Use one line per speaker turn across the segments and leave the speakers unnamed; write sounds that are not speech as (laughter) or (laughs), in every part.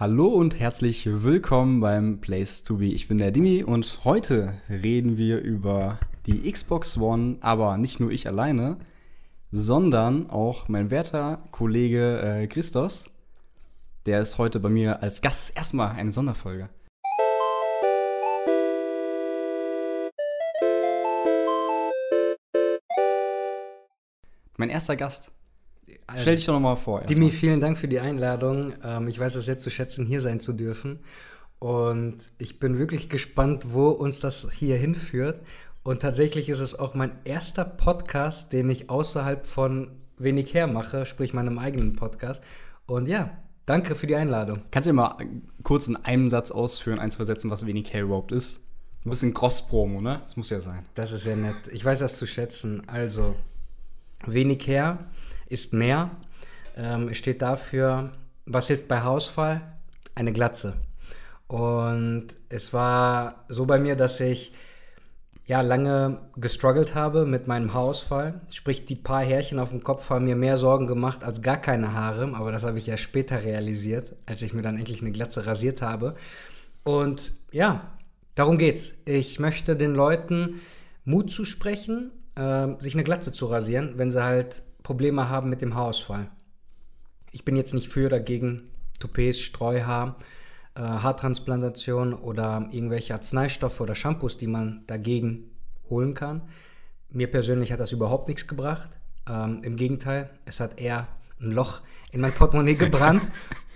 Hallo und herzlich willkommen beim Place to Be. Ich bin der Dimi und heute reden wir über die Xbox One, aber nicht nur ich alleine, sondern auch mein werter Kollege äh, Christos. Der ist heute bei mir als Gast erstmal eine Sonderfolge. Mein erster Gast. Stell dich doch nochmal vor.
Dimi, erstmal. vielen Dank für die Einladung. Ähm, ich weiß es sehr zu schätzen, hier sein zu dürfen. Und ich bin wirklich gespannt, wo uns das hier hinführt. Und tatsächlich ist es auch mein erster Podcast, den ich außerhalb von wenig her mache, sprich meinem eigenen Podcast. Und ja, danke für die Einladung.
Kannst du mal kurz in einem Satz ausführen, ein, zwei Sätzen, was wenig her überhaupt ist? Ein bisschen Cross-Promo, ne? Das muss ja sein.
Das ist sehr nett. Ich weiß das zu schätzen. Also, wenig her ist mehr. Ähm, steht dafür, was hilft bei Haarausfall? Eine Glatze. Und es war so bei mir, dass ich ja lange gestruggelt habe mit meinem Haarausfall. Sprich, die paar Härchen auf dem Kopf haben mir mehr Sorgen gemacht als gar keine Haare. Aber das habe ich ja später realisiert, als ich mir dann endlich eine Glatze rasiert habe. Und ja, darum geht's. Ich möchte den Leuten Mut zusprechen, äh, sich eine Glatze zu rasieren, wenn sie halt Probleme haben mit dem Haarausfall. Ich bin jetzt nicht für oder gegen Toupets, Streuhaar, äh, Haartransplantation oder irgendwelche Arzneistoffe oder Shampoos, die man dagegen holen kann. Mir persönlich hat das überhaupt nichts gebracht. Ähm, Im Gegenteil, es hat eher ein Loch in mein Portemonnaie (laughs) gebrannt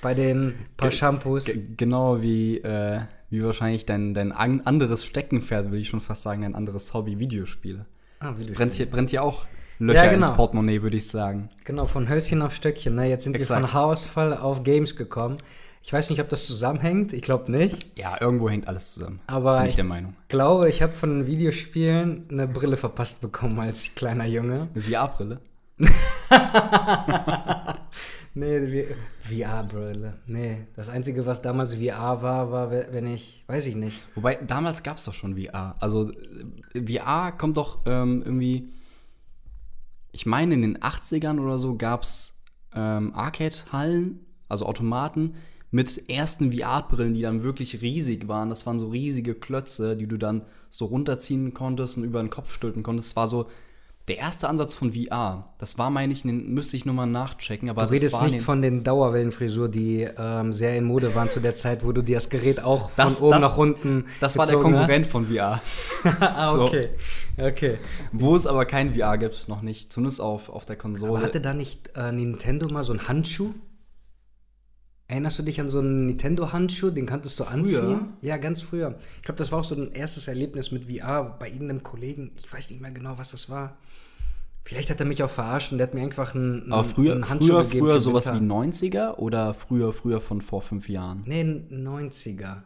bei den paar Shampoos.
Genau wie, äh, wie wahrscheinlich dein, dein anderes Steckenpferd, würde ich schon fast sagen, dein anderes Hobby, Videospiele. Ah, Videospiele. Brennt, hier, brennt hier auch Löcher ja, genau. ins Portemonnaie, würde ich sagen.
Genau, von Hölzchen auf Stöckchen. Ne? Jetzt sind Exakt. wir von Haarausfall auf Games gekommen. Ich weiß nicht, ob das zusammenhängt. Ich glaube nicht.
Ja, irgendwo hängt alles zusammen.
Aber Bin ich der Meinung. glaube, ich habe von den Videospielen eine Brille verpasst bekommen als kleiner Junge.
Eine VR-Brille? (laughs)
nee, VR-Brille. Nee, das Einzige, was damals VR war, war, wenn ich, weiß ich nicht.
Wobei, damals gab es doch schon VR. Also, VR kommt doch ähm, irgendwie ich meine, in den 80ern oder so gab es ähm, Arcade-Hallen, also Automaten, mit ersten VR-Brillen, die dann wirklich riesig waren. Das waren so riesige Klötze, die du dann so runterziehen konntest und über den Kopf stülpen konntest. Es war so der erste Ansatz von VR, das war, meine ich, müsste ich nochmal nachchecken. Aber
du redest nicht von den Dauerwellenfrisur, die ähm, sehr in Mode waren zu der Zeit, wo du dir das Gerät auch das, von oben das, nach unten.
Das war der Konkurrent hast. von VR. (laughs)
ah, (laughs) okay. So. okay.
Wo es aber kein VR gibt, noch nicht. Zumindest auf, auf der Konsole. Aber
hatte da nicht äh, Nintendo mal so einen Handschuh? Erinnerst du dich an so einen Nintendo-Handschuh? Den kanntest du früher? anziehen? Ja, ganz früher. Ich glaube, das war auch so ein erstes Erlebnis mit VR bei irgendeinem Kollegen. Ich weiß nicht mehr genau, was das war. Vielleicht hat er mich auch verarscht und der hat mir einfach einen,
Aber früher, einen Handschuh früher, gegeben. Früher sowas wie 90er oder früher, früher von vor fünf Jahren?
Nee, 90er.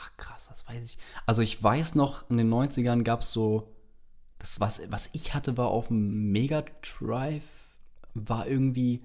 Ach krass, das weiß ich. Also ich weiß noch, in den 90ern gab es so, das was, was ich hatte, war auf dem Mega Drive, war irgendwie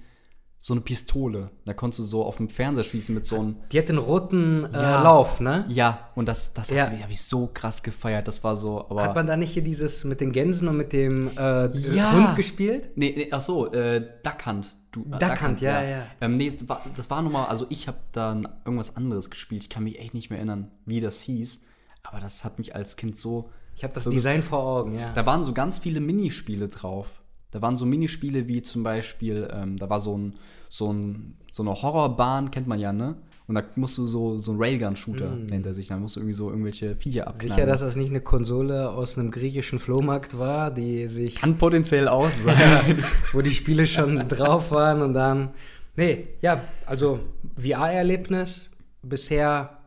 so eine Pistole. Da konntest du so auf dem Fernseher schießen mit so einem.
Die hat den roten äh, ja, Lauf, ne?
Ja, und das, das ja. habe ich so krass gefeiert. Das war so. Aber
hat man da nicht hier dieses mit den Gänsen und mit dem äh, ja. Hund gespielt?
Nee, nee ach so, äh, Duckhand.
Du, äh, Duckhand, Duckhand ja, ja. ja.
Ähm, nee, das war, das war nochmal, also ich habe dann irgendwas anderes gespielt. Ich kann mich echt nicht mehr erinnern, wie das hieß. Aber das hat mich als Kind so.
Ich habe das so Design vor Augen, ja.
Da waren so ganz viele Minispiele drauf. Da waren so Minispiele wie zum Beispiel, ähm, da war so, ein, so, ein, so eine Horrorbahn, kennt man ja, ne? Und da musst du so, so ein Railgun-Shooter mm. nennt er sich. Da musst du irgendwie so irgendwelche Viecher abknallen.
Sicher, dass das nicht eine Konsole aus einem griechischen Flohmarkt war, die sich.
Kann potenziell auch (laughs) sein.
wo die Spiele schon drauf waren und dann. Nee, ja, also VR-Erlebnis bisher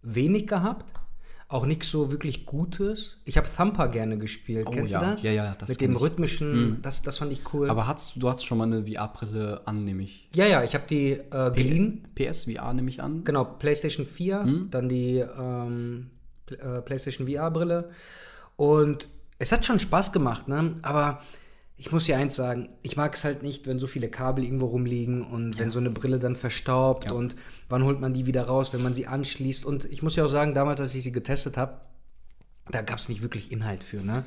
wenig gehabt auch nichts so wirklich Gutes. Ich habe Thumper gerne gespielt. Oh, Kennst
ja.
du das?
Ja, ja, das
Mit dem rhythmischen, mm. das, das fand ich cool.
Aber hast, du hast schon mal eine VR-Brille an, nehme ich.
Ja, ja, ich habe die äh, geliehen.
PS VR nehme ich an.
Genau, PlayStation 4, mm. dann die ähm, äh, PlayStation VR-Brille. Und es hat schon Spaß gemacht, ne? Aber ich muss dir eins sagen, ich mag es halt nicht, wenn so viele Kabel irgendwo rumliegen und ja. wenn so eine Brille dann verstaubt ja. und wann holt man die wieder raus, wenn man sie anschließt. Und ich muss ja auch sagen, damals, als ich sie getestet habe, da gab es nicht wirklich Inhalt für. Ne?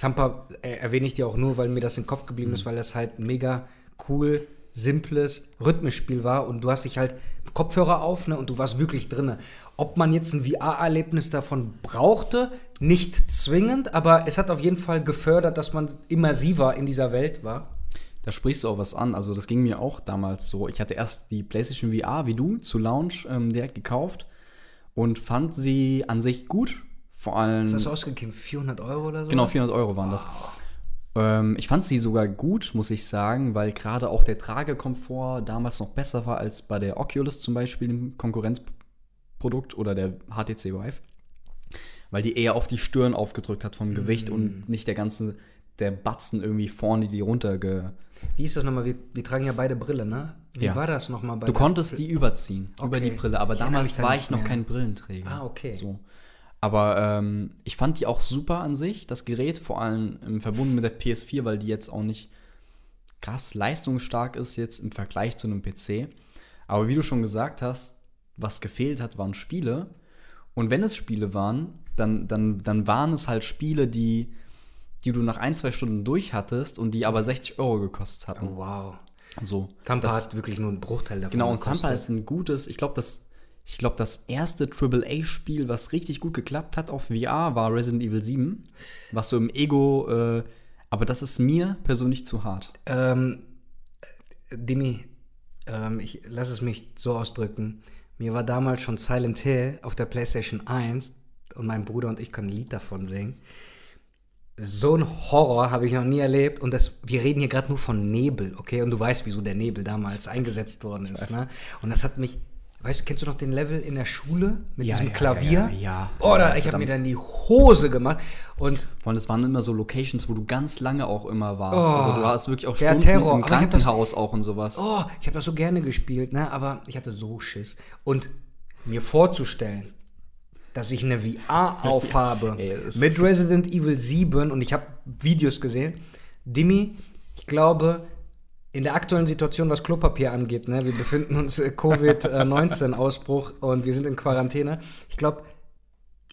Thumper äh, erwähne ich dir auch nur, weil mir das im Kopf geblieben mhm. ist, weil das halt mega cool simples Rhythmusspiel war und du hast dich halt Kopfhörer auf ne, und du warst wirklich drinne. Ob man jetzt ein VR-Erlebnis davon brauchte, nicht zwingend, aber es hat auf jeden Fall gefördert, dass man immersiver in dieser Welt war.
Da sprichst du auch was an. Also das ging mir auch damals so. Ich hatte erst die PlayStation VR wie du zu Launch ähm, direkt gekauft und fand sie an sich gut. Vor allem.
Hast du ausgegeben? 400 Euro oder so?
Genau, 400 Euro waren das. Ähm, ich fand sie sogar gut, muss ich sagen, weil gerade auch der Tragekomfort damals noch besser war als bei der Oculus zum Beispiel, dem Konkurrenzprodukt oder der HTC Vive. Weil die eher auf die Stirn aufgedrückt hat vom Gewicht und nicht der ganze, der Batzen irgendwie vorne die runterge.
Wie ist das nochmal? Wir, wir tragen ja beide Brille, ne? Wie
Ja.
war das nochmal bei
Du konntest die überziehen über
Okay.
die Brille, aber
Ich
damals war ich noch
mehr.
kein Brillenträger.
Ah, okay.
So. Aber ähm, ich fand die auch super an sich, das Gerät, vor allem im Verbunden mit der PS4, weil die jetzt auch nicht krass leistungsstark ist jetzt im Vergleich zu einem PC. Aber wie du schon gesagt hast, was gefehlt hat, waren Spiele. Und wenn es Spiele waren, dann, dann, dann waren es halt Spiele, die, die du nach ein, zwei Stunden durch hattest und die aber 60 Euro gekostet hatten.
Oh, wow.
So.
Tampa
Das-
hat wirklich nur einen Bruchteil davon
Genau, und
gekostet.
Tampa ist ein gutes, ich glaube, das, ich glaube, das erste AAA-Spiel, was richtig gut geklappt hat auf VR, war Resident Evil 7. Was so im Ego, äh, aber das ist mir persönlich zu hart.
Ähm, äh, Dimi, ähm, ich lass es mich so ausdrücken. Mir war damals schon Silent Hill auf der PlayStation 1 und mein Bruder und ich können ein Lied davon singen. So ein Horror habe ich noch nie erlebt und das, wir reden hier gerade nur von Nebel, okay? Und du weißt, wieso der Nebel damals eingesetzt worden ist, ne? Und das hat mich, weißt du, kennst du noch den Level in der Schule mit
Ja,
diesem
ja,
Klavier?
ja, ja.
Oder ich habe mir dann die Hose gemacht und
Vor allem, es waren immer so Locations, wo du ganz lange auch immer warst.
Oh,
also du warst wirklich auch Stunden
Terror.
im
hab das-
Krankenhaus auch und sowas.
Oh, ich habe das so gerne gespielt, ne? Aber ich hatte so Schiss. Und mir vorzustellen, dass ich eine VR (laughs) aufhabe
Ey,
mit Resident Evil 7 und ich habe Videos gesehen. Dimi, ich glaube, in der aktuellen Situation, was Klopapier angeht, ne, wir befinden uns äh, Covid-19-Ausbruch (laughs) und wir sind in Quarantäne. Ich glaube,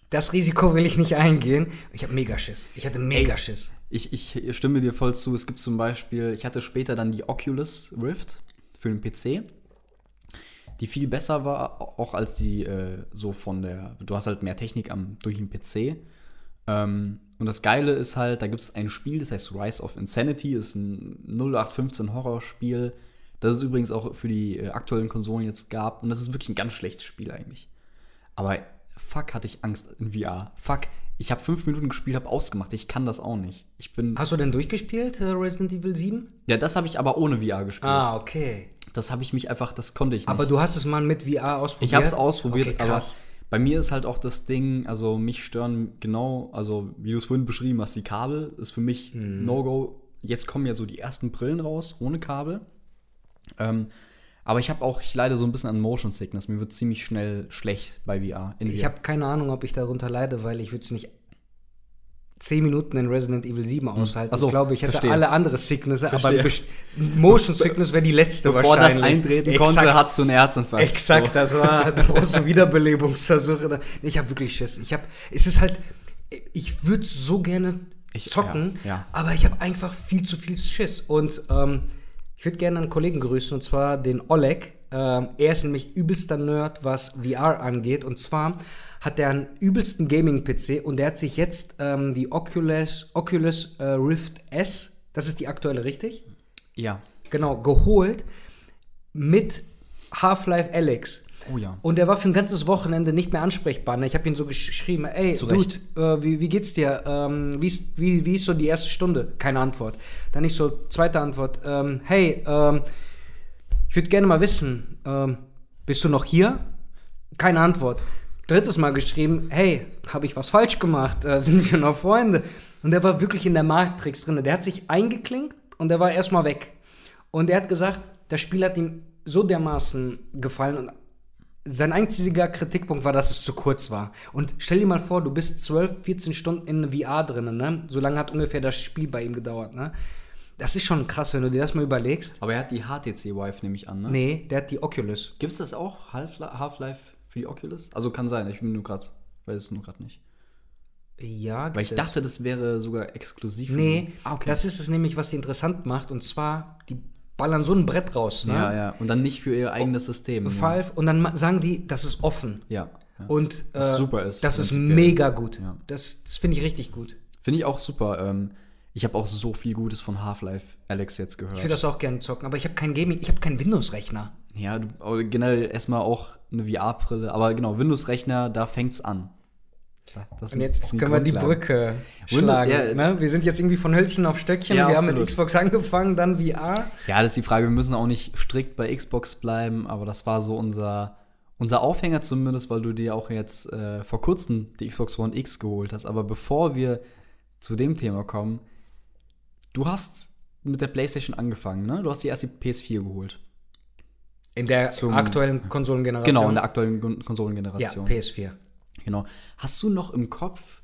das Risiko will ich nicht eingehen. Ich habe mega Schiss. Ich hatte mega Schiss.
Ich, ich stimme dir voll zu. Es gibt zum Beispiel, ich hatte später dann die Oculus Rift für den PC, die viel besser war, auch als die äh, so von der. Du hast halt mehr Technik am, durch den PC. Ähm, und das Geile ist halt, da gibt es ein Spiel, das heißt Rise of Insanity, ist ein 0815 Horrorspiel, das es übrigens auch für die äh, aktuellen Konsolen jetzt gab. Und das ist wirklich ein ganz schlechtes Spiel eigentlich. Aber fuck, hatte ich Angst in VR. Fuck, ich habe fünf Minuten gespielt, habe ausgemacht. Ich kann das auch nicht. Ich bin.
Hast du denn durchgespielt, äh, Resident Evil 7?
Ja, das habe ich aber ohne VR gespielt.
Ah, okay.
Das habe ich mich einfach, das konnte ich nicht.
Aber du hast es mal mit VR ausprobiert?
ich habe es ausprobiert,
okay,
aber
krass.
Bei mir ist halt auch das Ding, also mich stören genau, also wie du es vorhin beschrieben hast, die Kabel ist für mich
Mhm.
No-Go. Jetzt kommen ja so die ersten Brillen raus, ohne Kabel. Ähm, aber ich habe auch, ich leide so ein bisschen an Motion Sickness. Mir wird ziemlich schnell schlecht bei VR.
Ich habe keine Ahnung, ob ich darunter leide, weil ich würde es nicht 10 Minuten in Resident Evil 7 aushalten.
Ach so,
ich glaube, ich hätte
verstehe.
alle andere Sickness, aber Motion Sickness wäre die letzte
Bevor das
wahrscheinlich.
eintreten
Exakt.
konnte, hattest du einen Herzinfarkt.
Exakt,
So.
das war, da du Wiederbelebungsversuche. Ich habe wirklich Schiss. Ich habe, es ist halt, ich würde so gerne
Ich-
zocken,
ja, ja.
aber ich habe einfach viel zu viel Schiss. Und ähm, ich würde gerne einen Kollegen grüßen, und zwar den Oleg. Ähm, er ist nämlich übelster Nerd, was VR angeht. Und zwar hat er einen übelsten Gaming-PC und der hat sich jetzt ähm, die Oculus, Oculus äh, Rift S, das ist die aktuelle, richtig?
Ja.
Genau, geholt mit Half-Life Alyx.
Oh ja.
Und er war für ein ganzes Wochenende nicht mehr ansprechbar. ne? Ich habe ihn so geschrieben, ey,
Zu
Dude, äh, wie, wie geht's dir? Ähm, wie, ist, wie, wie ist so die erste Stunde? Keine Antwort. Dann nicht so, zweite Antwort, ähm, hey, ähm, ich würde gerne mal wissen, ähm, bist du noch hier? Keine Antwort. Drittes Mal geschrieben, hey, habe ich was falsch gemacht? Äh, sind wir noch Freunde? Und der war wirklich in der Matrix drin. Der hat sich eingeklinkt und der war erstmal weg. Und er hat gesagt, das Spiel hat ihm so dermaßen gefallen und sein einziger Kritikpunkt war, dass es zu kurz war. Und stell dir mal vor, du bist 12, 14 Stunden in VR drin, ne? So lange hat ungefähr das Spiel bei ihm gedauert, ne? Das ist schon krass, wenn du dir das mal überlegst.
Aber er hat die HTC Vive, nehme ich an, ne?
Nee, der hat die Oculus.
Gibt es das auch? Half-Li- Half-Life für die Oculus? Also kann sein, ich bin nur gerade, weiß es nur gerade nicht.
Ja,
Weil ich
gibt es.
dachte, das wäre sogar exklusiv.
Nee,
ah, okay.
das ist es nämlich, was sie interessant macht. Und zwar, die ballern so ein Brett raus. Ne?
Ja, ja. Und dann nicht für ihr eigenes System.
Valve, und dann sagen die, das ist offen.
Ja. ja.
Und äh,
Was super ist,
Das ist mega gut.
Ja.
Das, das finde ich richtig gut.
Finde ich auch super. Ähm, ich habe auch so viel Gutes von Half-Life Alex jetzt gehört.
Ich würde das auch gerne zocken, aber ich habe kein Gaming, ich habe keinen Windows-Rechner.
Ja, aber generell erstmal auch eine VR-Brille. Aber genau, Windows-Rechner, da fängt's an. Da- das
Und jetzt können wir die. Brücke
Windows-
schlagen.
ja.
ne? Wir sind jetzt irgendwie von Hölzchen auf Stöckchen.
Ja,
wir haben mit
absolut.
Xbox angefangen, dann VR.
Ja, das ist die Frage. Wir müssen auch nicht strikt bei Xbox bleiben, aber das war so unser, unser Aufhänger zumindest, weil du dir auch jetzt äh, vor kurzem die Xbox One X geholt hast. Aber bevor wir zu dem Thema kommen, du hast mit der PlayStation angefangen, ne? Du hast die erste PS4 geholt.
In der
Zum-
aktuellen Konsolengeneration.
Genau, in der aktuellen Gon-
ja,
Konsolengeneration.
PS4.
Genau. Hast du noch im Kopf,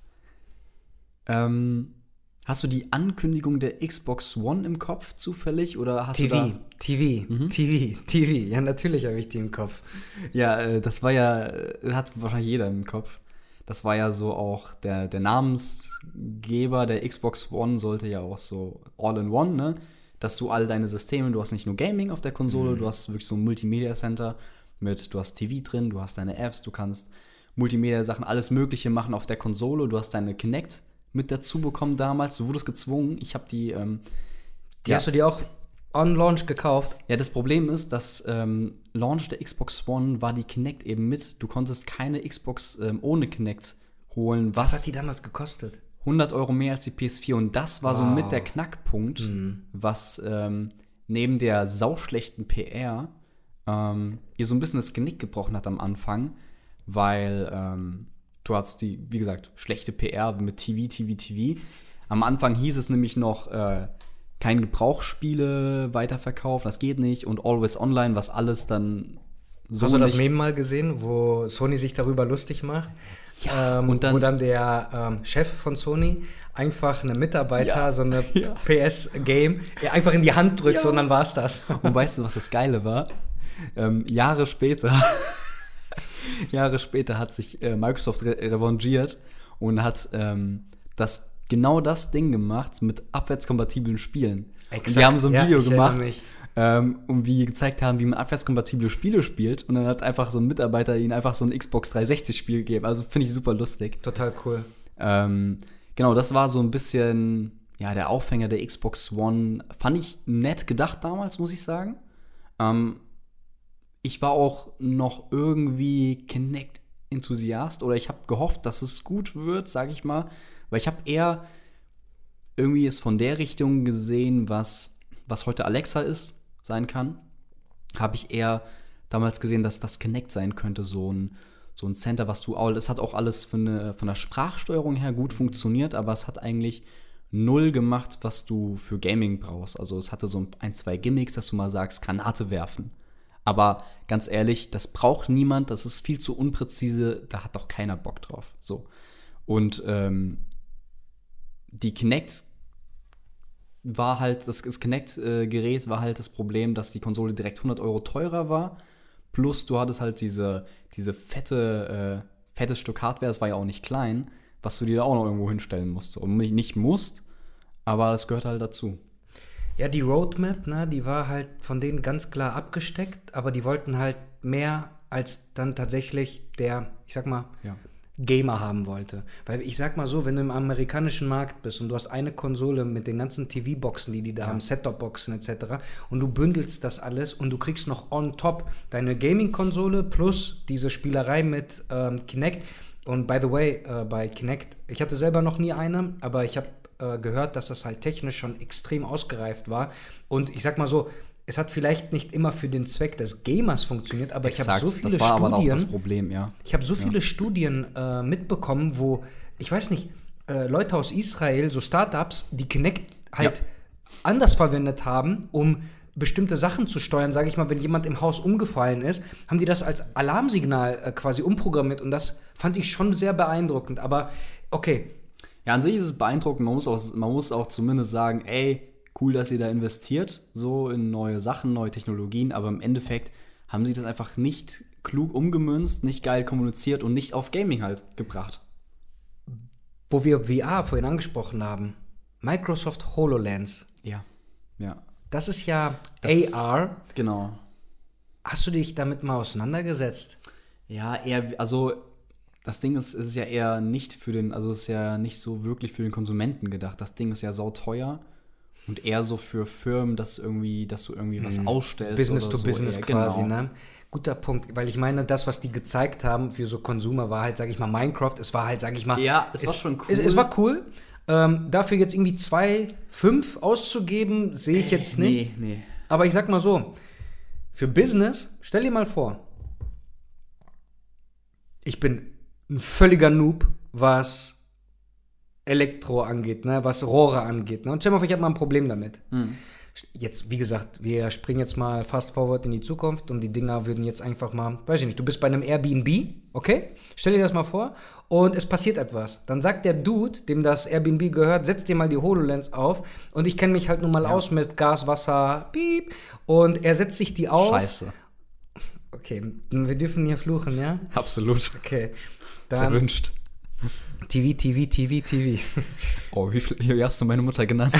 ähm, hast du die Ankündigung der Xbox One im Kopf zufällig oder hast du
TV,
da
TV,
Mhm.
TV, TV. Ja, natürlich habe ich die im Kopf.
Ja, äh, das war ja, äh, hat wahrscheinlich jeder im Kopf. Das war ja so auch der, der Namensgeber der Xbox One sollte ja auch so All-in-One, ne? Dass du all deine Systeme, du hast nicht nur Gaming auf der Konsole, du hast wirklich so ein Multimedia Center mit, du hast TV drin, du hast deine Apps, du kannst Multimedia-Sachen, alles Mögliche machen auf der Konsole, du hast deine Kinect mit dazu bekommen damals, du wurdest gezwungen. Ich habe die, ähm,
Die
Ja.
hast du dir auch on Launch gekauft.
ja, das Problem ist, dass ähm, Launch der Xbox One war die Kinect eben mit. Du konntest keine Xbox ähm, ohne Kinect holen,
Was
was
hat die damals gekostet?
100 Euro mehr als die PS4. Und das war so
Wow.
mit der Knackpunkt, was ähm, neben der sauschlechten PR ähm, ihr so ein bisschen das Genick gebrochen hat am Anfang, weil ähm, du hattest die, wie gesagt, schlechte PR mit TV, TV, TV. Am Anfang hieß es nämlich noch, äh, kein Gebrauchsspiele weiterverkaufen, das geht nicht. Und Always Online, was alles dann so
Hast du das Meme mal gesehen, wo Sony sich darüber lustig macht?
Ja,
ähm,
und dann-
wo dann der ähm, Chef von Sony einfach einem Mitarbeiter
Ja,
so eine (laughs)
ja.
PS-Game einfach in die Hand drückt
Ja.
so, und dann war's das. (laughs)
Und weißt du, was das Geile war? Ähm, Jahre später, (laughs) Jahre später hat sich äh, Microsoft re revanchiert und hat ähm, das, genau das Ding gemacht mit abwärtskompatiblen Spielen. Und
Exakt.
die haben so ein
Ja,
Video gemacht, ähm, und wie gezeigt haben, wie man abwärtskompatible Spiele spielt. Und dann hat einfach so ein Mitarbeiter ihnen einfach so ein Xbox 360-Spiel gegeben. Also finde ich super lustig.
Total cool.
Ähm, genau, das war so ein bisschen, ja, der Aufhänger der Xbox One. Fand ich nett gedacht damals, muss ich sagen. Ähm, ich war auch noch irgendwie Kinect-Enthusiast oder ich habe gehofft, dass es gut wird, sag ich mal. Weil ich habe eher irgendwie es von der Richtung gesehen, was, was heute Alexa ist, sein kann. Habe ich eher damals gesehen, dass das Kinect sein könnte, so ein, so ein Center, was du auch, es hat auch alles von, eine, von der Sprachsteuerung her gut funktioniert, aber es hat eigentlich null gemacht, was du für Gaming brauchst. Also es hatte so ein, zwei Gimmicks, dass du mal sagst, Granate werfen. Aber ganz ehrlich, das braucht niemand, das ist viel zu unpräzise, da hat doch keiner Bock drauf. So. Und ähm, die Kinect war halt, das, das Kinect-Gerät war halt das Problem, dass die Konsole direkt 100 Euro teurer war. Plus du hattest halt diese, diese fette, äh, fettes Stück Hardware, es war ja auch nicht klein, was du dir da auch noch irgendwo hinstellen musst. Und nicht- musst, aber es gehört halt dazu.
Ja, die Roadmap, ne, die war halt von denen ganz klar abgesteckt, aber die wollten halt mehr als dann tatsächlich der, ich sag mal,
Ja.
Gamer haben wollte. Weil ich sag mal so, wenn du im amerikanischen Markt bist und du hast eine Konsole mit den ganzen TV-Boxen, die die da haben, Set-Top-Boxen etc. und du bündelst das alles und du kriegst noch on top deine Gaming-Konsole plus diese Spielerei mit ähm, Kinect. Und by the way, äh, bei Kinect, ich hatte selber noch nie eine, aber ich habe äh, gehört, dass das halt technisch schon extrem ausgereift war. Und ich sag mal so, es hat vielleicht nicht immer für den Zweck des Gamers funktioniert, aber ich habe
Exakt,
so viele
das war aber auch
Studien.
das Problem, ja.
Ich habe so viele Studien äh, mitbekommen, wo, ich weiß nicht, äh, Leute aus Israel, so Startups, die Kinect halt
Ja.
anders verwendet haben, um bestimmte Sachen zu steuern, sage ich mal, wenn jemand im Haus umgefallen ist, haben die das als Alarmsignal äh, quasi umprogrammiert und das fand ich schon sehr beeindruckend. Aber okay,
Ja, an sich ist es beeindruckend. Man muss auch, man muss auch zumindest sagen, ey, cool, dass ihr da investiert, so in neue Sachen, neue Technologien, aber im Endeffekt haben sie das einfach nicht klug umgemünzt, nicht geil kommuniziert und nicht auf Gaming halt gebracht.
wo wir VR vorhin angesprochen haben, Microsoft HoloLens.
Ja, ja.
das ist ja
Das ist-
AR.
Genau.
Hast du dich damit mal auseinandergesetzt?
Ja, eher, also das Ding ist, es ist ja eher nicht für den, also es ist ja nicht so wirklich für den Konsumenten gedacht. Das Ding ist ja sauteuer und eher so für Firmen, dass irgendwie, dass du irgendwie was ausstellst.
Mhm. Business
oder
to
so
Business
eher.
quasi,
genau.
ne? Guter Punkt, weil ich meine, das, was die gezeigt haben für so Konsumer, war halt, sag ich mal, Minecraft. Es war halt, sag ich mal.
Ja, es war schon cool.
Es, es war cool. Ähm, dafür jetzt irgendwie 2,5 auszugeben, sehe ich jetzt nicht.
Nee, nee.
Aber ich sag mal so, für Business, stell dir mal vor, ich bin ein völliger Noob, was Elektro angeht, ne, was Rohre angeht. Ne? Und stell mal vor, ich habe mal ein Problem damit. Jetzt, wie gesagt, wir springen jetzt mal fast forward in die Zukunft und die Dinger würden jetzt einfach mal, weiß ich nicht, du bist bei einem Airbnb, okay? Stell dir das mal vor und es passiert etwas. Dann sagt der Dude, dem das Airbnb gehört, setz dir mal die HoloLens auf und ich kenne mich halt nun mal aus mit Gas, Wasser, piep und er setzt sich die auf.
Scheiße.
Okay, wir dürfen hier fluchen, ja?
Absolut.
Okay. Dann
erwünscht.
TV, TV, TV, TV. (laughs)
Oh, wie, viel, wie hast du meine Mutter genannt?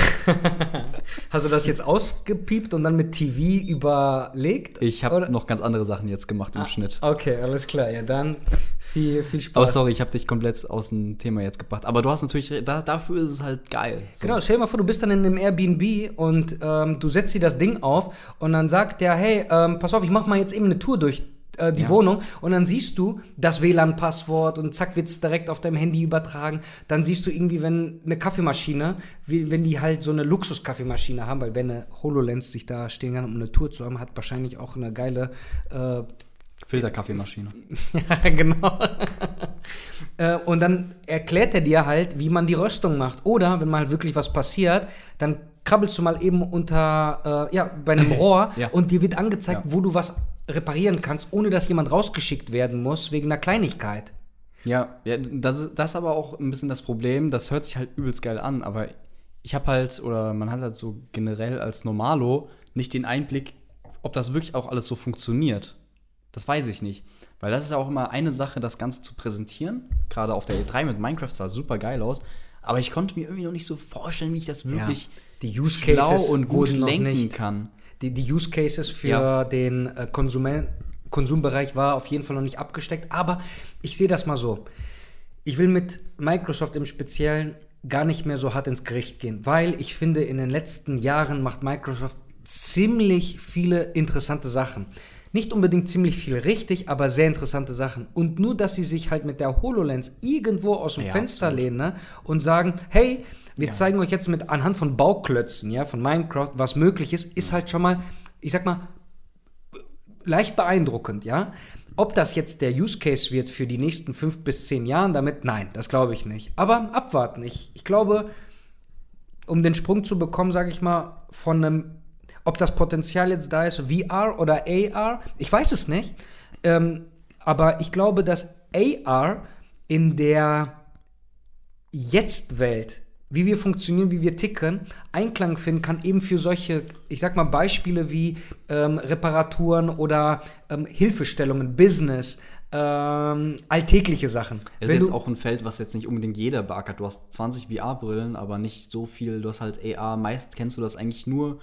(laughs)
Hast du das jetzt ausgepiept und dann mit TV überlegt?
Ich habe noch ganz andere Sachen jetzt gemacht im Schnitt.
Okay, alles klar. Ja, dann viel, viel Spaß.
sorry, ich habe dich komplett aus dem Thema jetzt gebracht. Aber du hast natürlich, da, dafür ist es halt geil. So.
Genau, stell dir mal vor, du bist dann in einem Airbnb und ähm, du setzt dir das Ding auf und dann sagt der, hey, ähm, pass auf, ich mach mal jetzt eben eine Tour durch äh, die
Ja.
Wohnung und dann siehst du das WLAN-Passwort und zack wird's direkt auf deinem Handy übertragen. Dann siehst du irgendwie, wenn eine Kaffeemaschine, wie, wenn die halt so eine Luxus-Kaffeemaschine haben, weil wenn eine HoloLens sich da stehen kann, um eine Tour zu haben, hat wahrscheinlich auch eine geile äh,
Filterkaffeemaschine. (laughs)
ja, genau. (laughs) äh, und dann erklärt er dir halt, wie man die Röstung macht. Oder wenn mal wirklich was passiert, dann krabbelst du mal eben unter, äh, ja, bei einem (laughs) Rohr
Ja.
und dir wird angezeigt,
Ja.
wo du was reparieren kannst, ohne dass jemand rausgeschickt werden muss wegen einer Kleinigkeit.
Ja, ja das, ist, das ist aber auch ein bisschen das Problem. Das hört sich halt übelst geil an, aber ich habe halt, oder man hat halt so generell als Normalo nicht den Einblick, ob das wirklich auch alles so funktioniert. Das weiß ich nicht. Weil das ist ja auch immer eine Sache, das Ganze zu präsentieren. Gerade auf der E3 mit Minecraft sah super geil aus. Aber ich konnte mir irgendwie noch nicht so vorstellen, wie ich das wirklich
Die Use
schlau
Cases
und gut lenken
nicht.
kann.
Die, die Use Cases für
Ja.
den äh, Konsumen Konsumbereich war auf jeden Fall noch nicht abgesteckt. Aber ich sehe das mal so. Ich will mit Microsoft im Speziellen gar nicht mehr so hart ins Gericht gehen, weil ich finde, in den letzten Jahren macht Microsoft ziemlich viele interessante Sachen. Nicht unbedingt ziemlich viel richtig, aber sehr interessante Sachen. Und nur, dass sie sich halt mit der HoloLens irgendwo aus dem
Ja,
Fenster
absolut.
lehnen ne, und sagen, hey, wir
Ja.
zeigen euch jetzt mit anhand von Bauklötzen, ja, von Minecraft, was möglich ist, ist halt schon mal, ich sag mal, leicht beeindruckend, ja. Ob das jetzt der Use Case wird für die nächsten fünf bis zehn Jahren damit, nein, das glaube ich nicht. Aber abwarten. Ich, ich glaube, um den Sprung zu bekommen, sage ich mal, von einem, ob das Potenzial jetzt da ist, VR oder AR, ich weiß es nicht. Ähm, aber ich glaube, dass AR in der Jetzt-Welt, wie wir funktionieren, wie wir ticken, Einklang finden kann, eben für solche, ich sag mal, Beispiele wie ähm, Reparaturen oder ähm, Hilfestellungen, Business, ähm, alltägliche Sachen.
Es ist
Wenn
jetzt auch ein Feld, was jetzt nicht unbedingt jeder beackert. Du hast 20 VR-Brillen, aber nicht so viel. Du hast halt AR. Meist kennst du das eigentlich nur.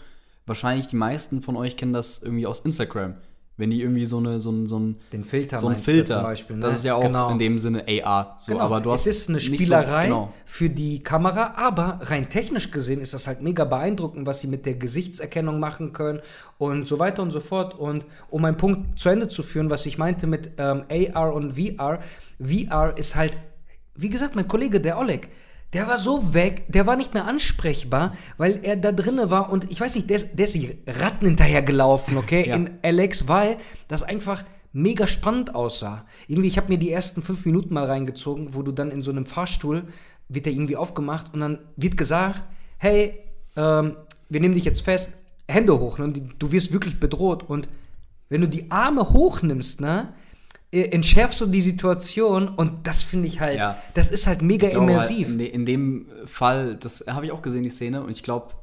Wahrscheinlich die meisten von euch kennen das irgendwie aus Instagram. Wenn die irgendwie so eine so ein so ein
Den Filter
so ein Filter
zum Beispiel, ne?
Das ist ja auch
Genau.
in dem Sinne AR. So,
Genau.
aber du hast
es ist eine
nicht so-
Spielerei
genau.
für die Kamera, aber rein technisch gesehen ist das halt mega beeindruckend, was sie mit der Gesichtserkennung machen können und so weiter und so fort. Und um meinen Punkt zu Ende zu führen, was ich meinte mit ähm, AR und VR, VR ist halt, wie gesagt, mein Kollege, der Oleg, der war so weg, der war nicht mehr ansprechbar, weil er da drinne war und ich weiß nicht, der ist, der ist die Ratten hinterher gelaufen, okay,
Ja.
in Alex, weil das einfach mega spannend aussah. Irgendwie, ich habe mir die ersten fünf Minuten mal reingezogen, wo du dann in so einem Fahrstuhl, wird der irgendwie aufgemacht und dann wird gesagt, hey, ähm, wir nehmen dich jetzt fest, Hände hoch, ne? du wirst wirklich bedroht und wenn du die Arme hochnimmst, ne, entschärfst du die Situation und das finde ich halt,
Ja.
das ist halt mega
glaube halt,
immersiv.
in, de, in dem Fall, das habe ich auch gesehen, die Szene, und ich glaube,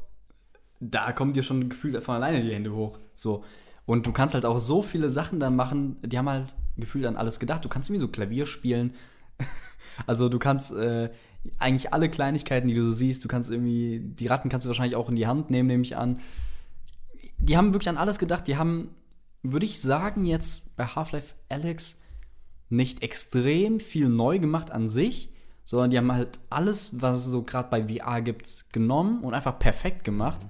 da kommen dir schon gefühlt von alleine die Hände hoch. So. Und du kannst halt auch so viele Sachen dann machen, die haben halt gefühlt an alles gedacht. Du kannst irgendwie so Klavier spielen. (laughs) also du kannst äh, eigentlich alle Kleinigkeiten, die du so siehst, du kannst irgendwie, die Ratten kannst du wahrscheinlich auch in die Hand nehmen, nehme ich an. die haben wirklich an alles gedacht. Die haben, würde ich sagen, jetzt bei Half-Life Alex nicht extrem viel neu gemacht an sich, sondern die haben halt alles, was es so gerade bei VR gibt, genommen und einfach perfekt gemacht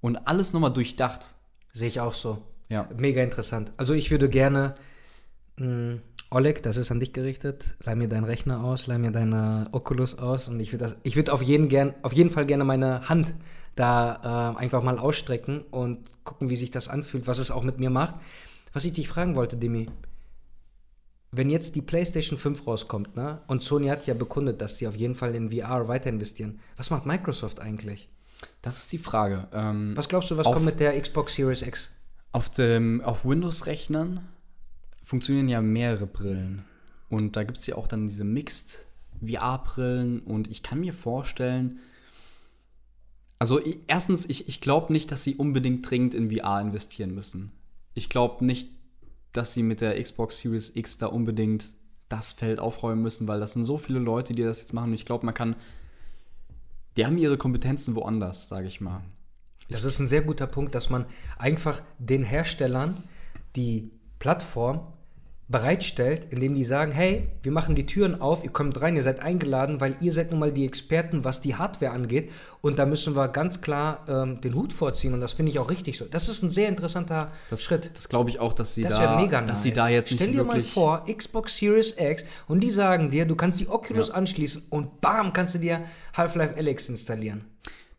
und alles nochmal durchdacht.
Sehe ich auch so.
Ja.
Mega interessant. Also ich würde gerne, mh, Oleg, das ist an dich gerichtet, leih mir deinen Rechner aus, leih mir deine Oculus aus und ich würde ich würde auf jeden gern, auf jeden Fall gerne meine Hand da äh, einfach mal ausstrecken und gucken, wie sich das anfühlt, was es auch mit mir macht. Was ich dich fragen wollte, Demi, wenn jetzt die PlayStation 5 rauskommt, ne, und Sony hat ja bekundet, dass sie auf jeden Fall in VR weiter investieren, was macht Microsoft eigentlich?
Das ist die Frage. Ähm,
Was glaubst du, was
Auf-
kommt mit der Xbox Series X?
Auf, dem, auf Windows-Rechnern funktionieren ja mehrere Brillen. Und da gibt es ja auch dann diese Mixed VR-Brillen. Und ich kann mir vorstellen, also erstens, ich, ich glaube nicht, dass sie unbedingt dringend in VR investieren müssen. Ich glaube nicht, dass sie mit der Xbox Series X da unbedingt das Feld aufräumen müssen, weil das sind so viele Leute, die das jetzt machen. Und ich glaube, man kann. Die haben ihre Kompetenzen woanders, sage ich mal.
Das ist ein sehr guter Punkt, dass man einfach den Herstellern die Plattform bereitstellt, indem die sagen, hey, wir machen die Türen auf, ihr kommt rein, ihr seid eingeladen, weil ihr seid nun mal die Experten, was die Hardware angeht. Und da müssen wir ganz klar ähm, den Hut vorziehen und das finde ich auch richtig so. Das ist ein sehr interessanter
Das,
Schritt.
Das glaube ich auch, dass sie
Das
da,
mega nice.
dass sie da jetzt
Stell dir mal vor, Xbox Series X und die sagen dir, du kannst die Oculus
Ja.
anschließen und bam, kannst du dir Half-Life Alex installieren.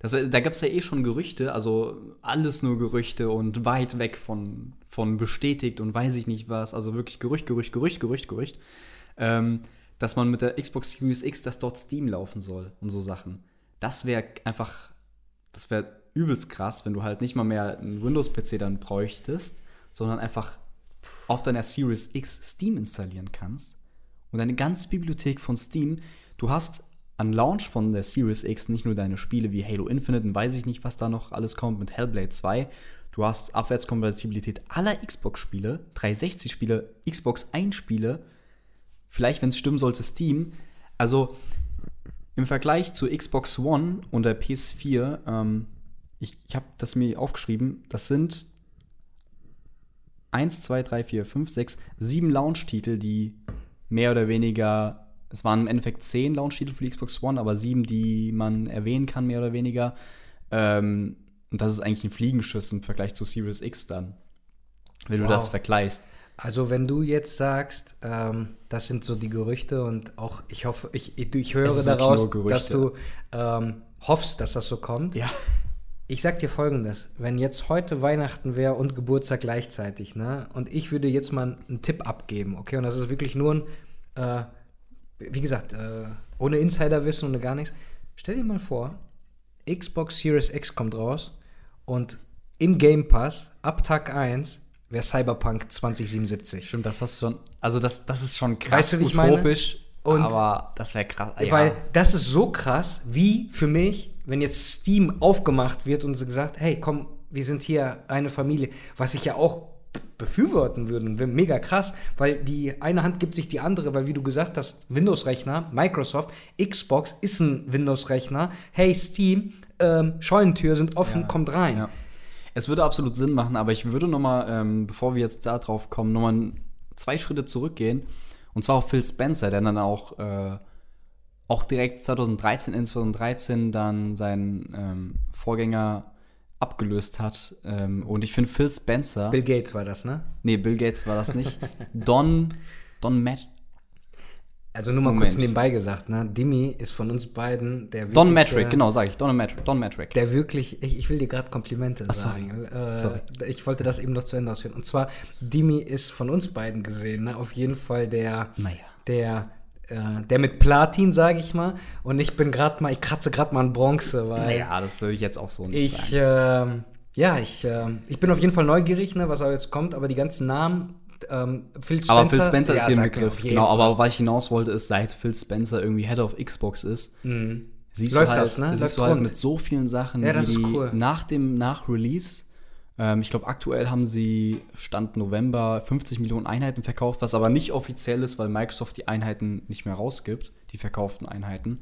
Das, da gab es ja eh schon Gerüchte, also alles nur Gerüchte und weit weg von, von bestätigt und weiß ich nicht was. Also wirklich Gerücht, Gerücht, Gerücht, Gerücht, Gerücht. Ähm, dass man mit der Xbox Series X, dass dort Steam laufen soll und so Sachen. Das wäre einfach, das wäre übelst krass, wenn du halt nicht mal mehr einen Windows-PC dann bräuchtest, sondern einfach auf deiner Series X Steam installieren kannst und eine ganze Bibliothek von Steam. Du hast am Launch von der Series X nicht nur deine Spiele wie Halo Infinite und weiß ich nicht, was da noch alles kommt mit Hellblade 2. Du hast Abwärtskompatibilität aller Xbox-Spiele, 360-Spiele, Xbox 1-Spiele, vielleicht, wenn es stimmen sollte, Steam. Also im Vergleich zur Xbox One und der PS4, ähm, ich, ich habe das mir aufgeschrieben, das sind 1, 2, 3, 4, 5, 6, 7 Launch-Titel, die mehr oder weniger, es waren im Endeffekt 10 Launch-Titel für die Xbox One, aber 7, die man erwähnen kann, mehr oder weniger. Ähm, und das ist eigentlich ein Fliegenschiss im Vergleich zu Series X dann, wenn du
Wow.
das vergleichst.
Also wenn du jetzt sagst, ähm, das sind so die Gerüchte und auch ich hoffe, ich, ich, höre daraus, dass du ähm, hoffst, dass das so kommt.
Ja.
Ich sag dir folgendes, wenn jetzt heute Weihnachten wäre und Geburtstag gleichzeitig, ne, und ich würde jetzt mal einen Tipp abgeben, okay, und das ist wirklich nur ein, äh, wie gesagt, äh, ohne Insiderwissen und gar nichts. Stell dir mal vor, Xbox Series X kommt raus und im Game Pass ab Tag 1 wäre Cyberpunk 2077.
Stimmt, das du schon, also das, das ist schon krass
Weißt du,
utopisch,
Und-
aber das wäre krass. Ja.
Weil das ist so krass, wie für mich, wenn jetzt Steam aufgemacht wird und so gesagt, hey, komm, wir sind hier eine Familie, was ich ja auch befürworten würde, wäre mega krass, weil die eine Hand gibt sich die andere, weil wie du gesagt hast, Windows-Rechner, Microsoft, Xbox ist ein Windows-Rechner, hey Steam, ähm, Scheunentür sind offen,
Ja.
kommt rein.
Ja. Es würde absolut Sinn machen, aber ich würde noch mal, ähm, bevor wir jetzt da drauf kommen, noch mal zwei Schritte zurückgehen. Und zwar auf Phil Spencer, der dann auch, äh, auch direkt 2013, in 2013 dann seinen ähm, Vorgänger abgelöst hat. Ähm, und ich finde Phil Spencer,
Bill Gates war das, ne?
nee, Bill Gates war das nicht, (laughs) Don, Don Matt,
Also nur mal
Moment.
kurz nebenbei gesagt, ne? Dimi ist von uns beiden der
Don
wirklich,
Matrick,
äh,
genau, sage ich, Don Matrick, Don Matrick.
der wirklich, ich, ich will dir gerade Komplimente
Ach, sorry.
sagen. Äh,
Sorry.
Ich wollte das eben noch zu Ende ausführen. Und zwar, Dimi ist von uns beiden gesehen, ne? auf jeden Fall der,
Naja.
der, äh, der mit Platin, sage ich mal. Und ich bin gerade mal, ich kratze gerade mal an Bronze, weil
Naja, das würde ich jetzt auch so nicht
ich,
sagen.
ähm, ja, ich, ähm, ich bin auf jeden Fall neugierig, ne, was auch jetzt kommt, aber die ganzen Namen, ähm, Phil Spencer.
Aber Phil Spencer
ja,
ist hier im Begriff. Genau,
Fall.
aber was ich hinaus wollte, ist, seit Phil Spencer irgendwie Head of Xbox ist, siehst
Läuft
du halt,
das, ne?
siehst
Läuft
du halt
rund.
mit so vielen Sachen,
Ja, das
die
cool.
nach dem nach Release, ähm, ich glaube aktuell haben sie Stand November 50 Millionen Einheiten verkauft, was aber nicht offiziell ist, weil Microsoft die Einheiten nicht mehr rausgibt, die verkauften Einheiten.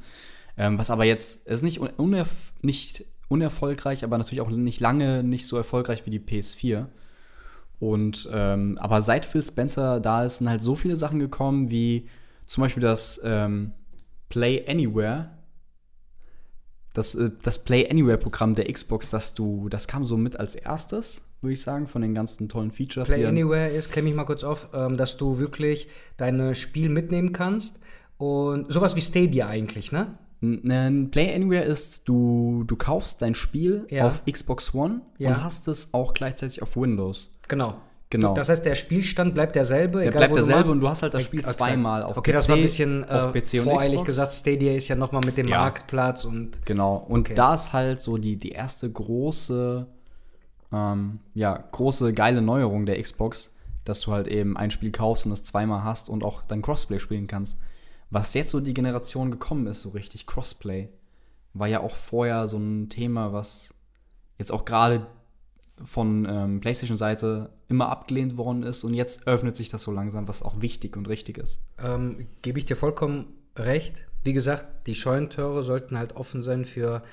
Ähm, was aber jetzt, es ist nicht, unerf nicht unerfolgreich, aber natürlich auch nicht lange nicht so erfolgreich wie die PS4. Und ähm, aber seit Phil Spencer da ist, sind halt so viele Sachen gekommen, wie zum Beispiel das ähm, Play Anywhere. Das, äh, das Play Anywhere-Programm der Xbox, das du, das kam so mit als erstes, würde ich sagen, von den ganzen tollen Features.
Play Anywhere ist, klemme ich mal kurz auf, ähm, dass du wirklich deine Spiel mitnehmen kannst. Und sowas wie Stadia eigentlich, ne?
Ein Play Anywhere ist, du, du kaufst dein Spiel
Ja.
auf Xbox One
Ja.
und hast es auch gleichzeitig auf Windows.
Genau.
Genau.
Das heißt, der Spielstand bleibt derselbe.
Der
egal
bleibt
wo du
derselbe
machst.
und du hast halt das Spiel zweimal auf
Okay,
PC,
das war ein bisschen äh, voreilig gesagt. Stadia ist ja nochmal mit dem
Ja.
Marktplatz und
Genau. Und
Okay.
da ist halt so die, die erste große, ähm, ja, große geile Neuerung der Xbox, dass du halt eben ein Spiel kaufst und es zweimal hast und auch dann Crossplay spielen kannst. Was jetzt so die Generation gekommen ist, so richtig Crossplay, war ja auch vorher so ein Thema, was jetzt auch gerade von ähm, PlayStation-Seite immer abgelehnt worden ist und jetzt öffnet sich das so langsam, was auch wichtig und richtig ist.
ähm, gebe ich dir vollkommen recht. Wie gesagt, die Scheunentore sollten halt offen sein für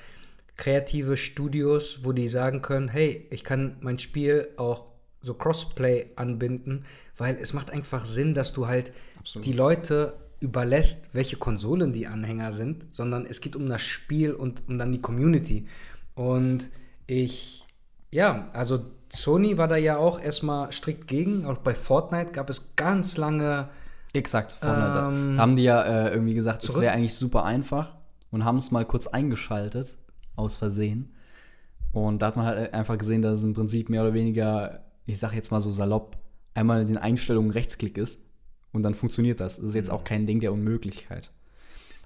kreative Studios, wo die sagen können, hey, ich kann mein Spiel auch so Crossplay anbinden, weil es macht einfach Sinn, dass du halt
Absolut.
die Leute überlässt, welche Konsolen die Anhänger sind, sondern es geht um das Spiel und um dann die Community. Und ich, ja, also Sony war da ja auch erstmal strikt gegen. Auch bei Fortnite gab es ganz lange
Exakt. Fortnite. Da-
Ähm,
da haben die ja äh, irgendwie gesagt, es wäre eigentlich super einfach und haben es mal kurz eingeschaltet, aus Versehen. Und da hat man halt einfach gesehen, dass es im Prinzip mehr oder weniger, ich sag jetzt mal so salopp, einmal in den Einstellungen Rechtsklick ist und dann funktioniert das. Das ist jetzt auch kein Ding der Unmöglichkeit.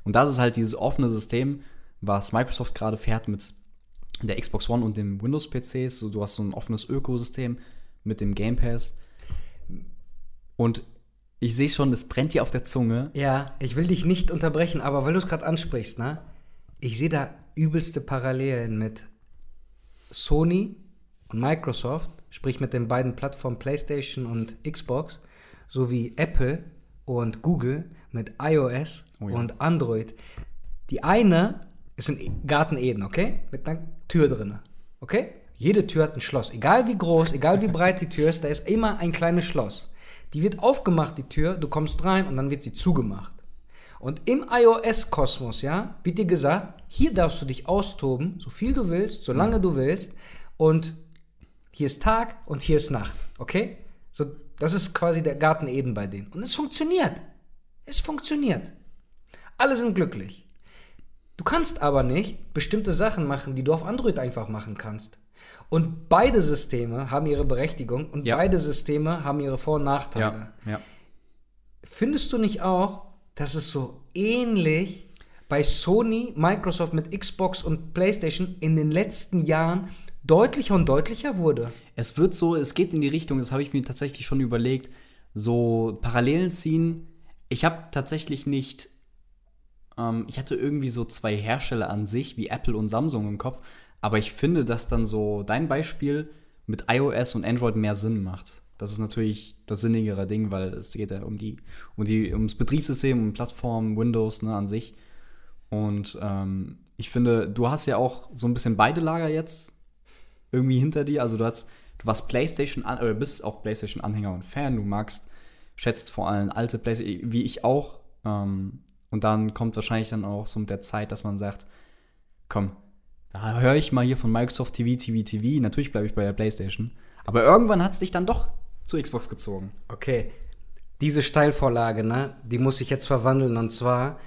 Und das ist halt dieses offene System, was Microsoft gerade fährt mit der Xbox One und dem Windows-PCs. So, du hast so ein offenes Ökosystem mit dem Game Pass. Und ich sehe schon, es brennt dir auf der Zunge.
Ja, ich will dich nicht unterbrechen, aber weil du es gerade ansprichst, ne? Ich sehe da übelste Parallelen mit Sony und Microsoft, sprich mit den beiden Plattformen PlayStation und Xbox, sowie Apple und Google mit iOS
Oh ja.
und Android. Die eine ist ein Garten Eden, okay? Mit einer Tür drinne, okay? Jede Tür hat ein Schloss. Egal wie groß, egal wie breit die Tür ist, da ist immer ein kleines Schloss. Die wird aufgemacht, die Tür, du kommst rein und dann wird sie zugemacht. Und im iOS-Kosmos, ja, wird dir gesagt, hier darfst du dich austoben, so viel du willst, solange du willst. Und hier ist Tag und hier ist Nacht, okay? So, das ist quasi der Garten Eden bei denen. Und es funktioniert. Es funktioniert. Alle sind glücklich. Du kannst aber nicht bestimmte Sachen machen, die du auf Android einfach machen kannst. Und beide Systeme haben ihre Berechtigung und
Ja.
beide Systeme haben ihre Vor- und Nachteile.
Ja, ja.
Findest du nicht auch, dass es so ähnlich bei Sony, Microsoft mit Xbox und PlayStation in den letzten Jahren deutlicher und deutlicher wurde?
Es wird so, es geht in die Richtung, das habe ich mir tatsächlich schon überlegt, so Parallelen ziehen. Ich habe tatsächlich nicht, ähm, ich hatte irgendwie so zwei Hersteller an sich, wie Apple und Samsung im Kopf, aber ich finde, dass dann so dein Beispiel mit iOS und Android mehr Sinn macht. Das ist natürlich das sinnigere Ding, weil es geht ja um die, um die, ums Betriebssystem, um Plattform, Windows ne, an sich. Und ähm, ich finde, du hast ja auch so ein bisschen beide Lager jetzt irgendwie hinter dir. Also du hast, du warst PlayStation an, oder bist auch PlayStation-Anhänger und Fan. Du magst, schätzt vor allem alte PlayStation, wie ich auch. Ähm, und dann kommt wahrscheinlich dann auch so mit der Zeit, dass man sagt, komm, da höre ich mal hier von Microsoft TV, TV, TV. Natürlich bleibe ich bei der PlayStation. Aber irgendwann hat es dich dann doch zu Xbox gezogen.
Okay, diese Steilvorlage, ne, die muss ich jetzt verwandeln und zwar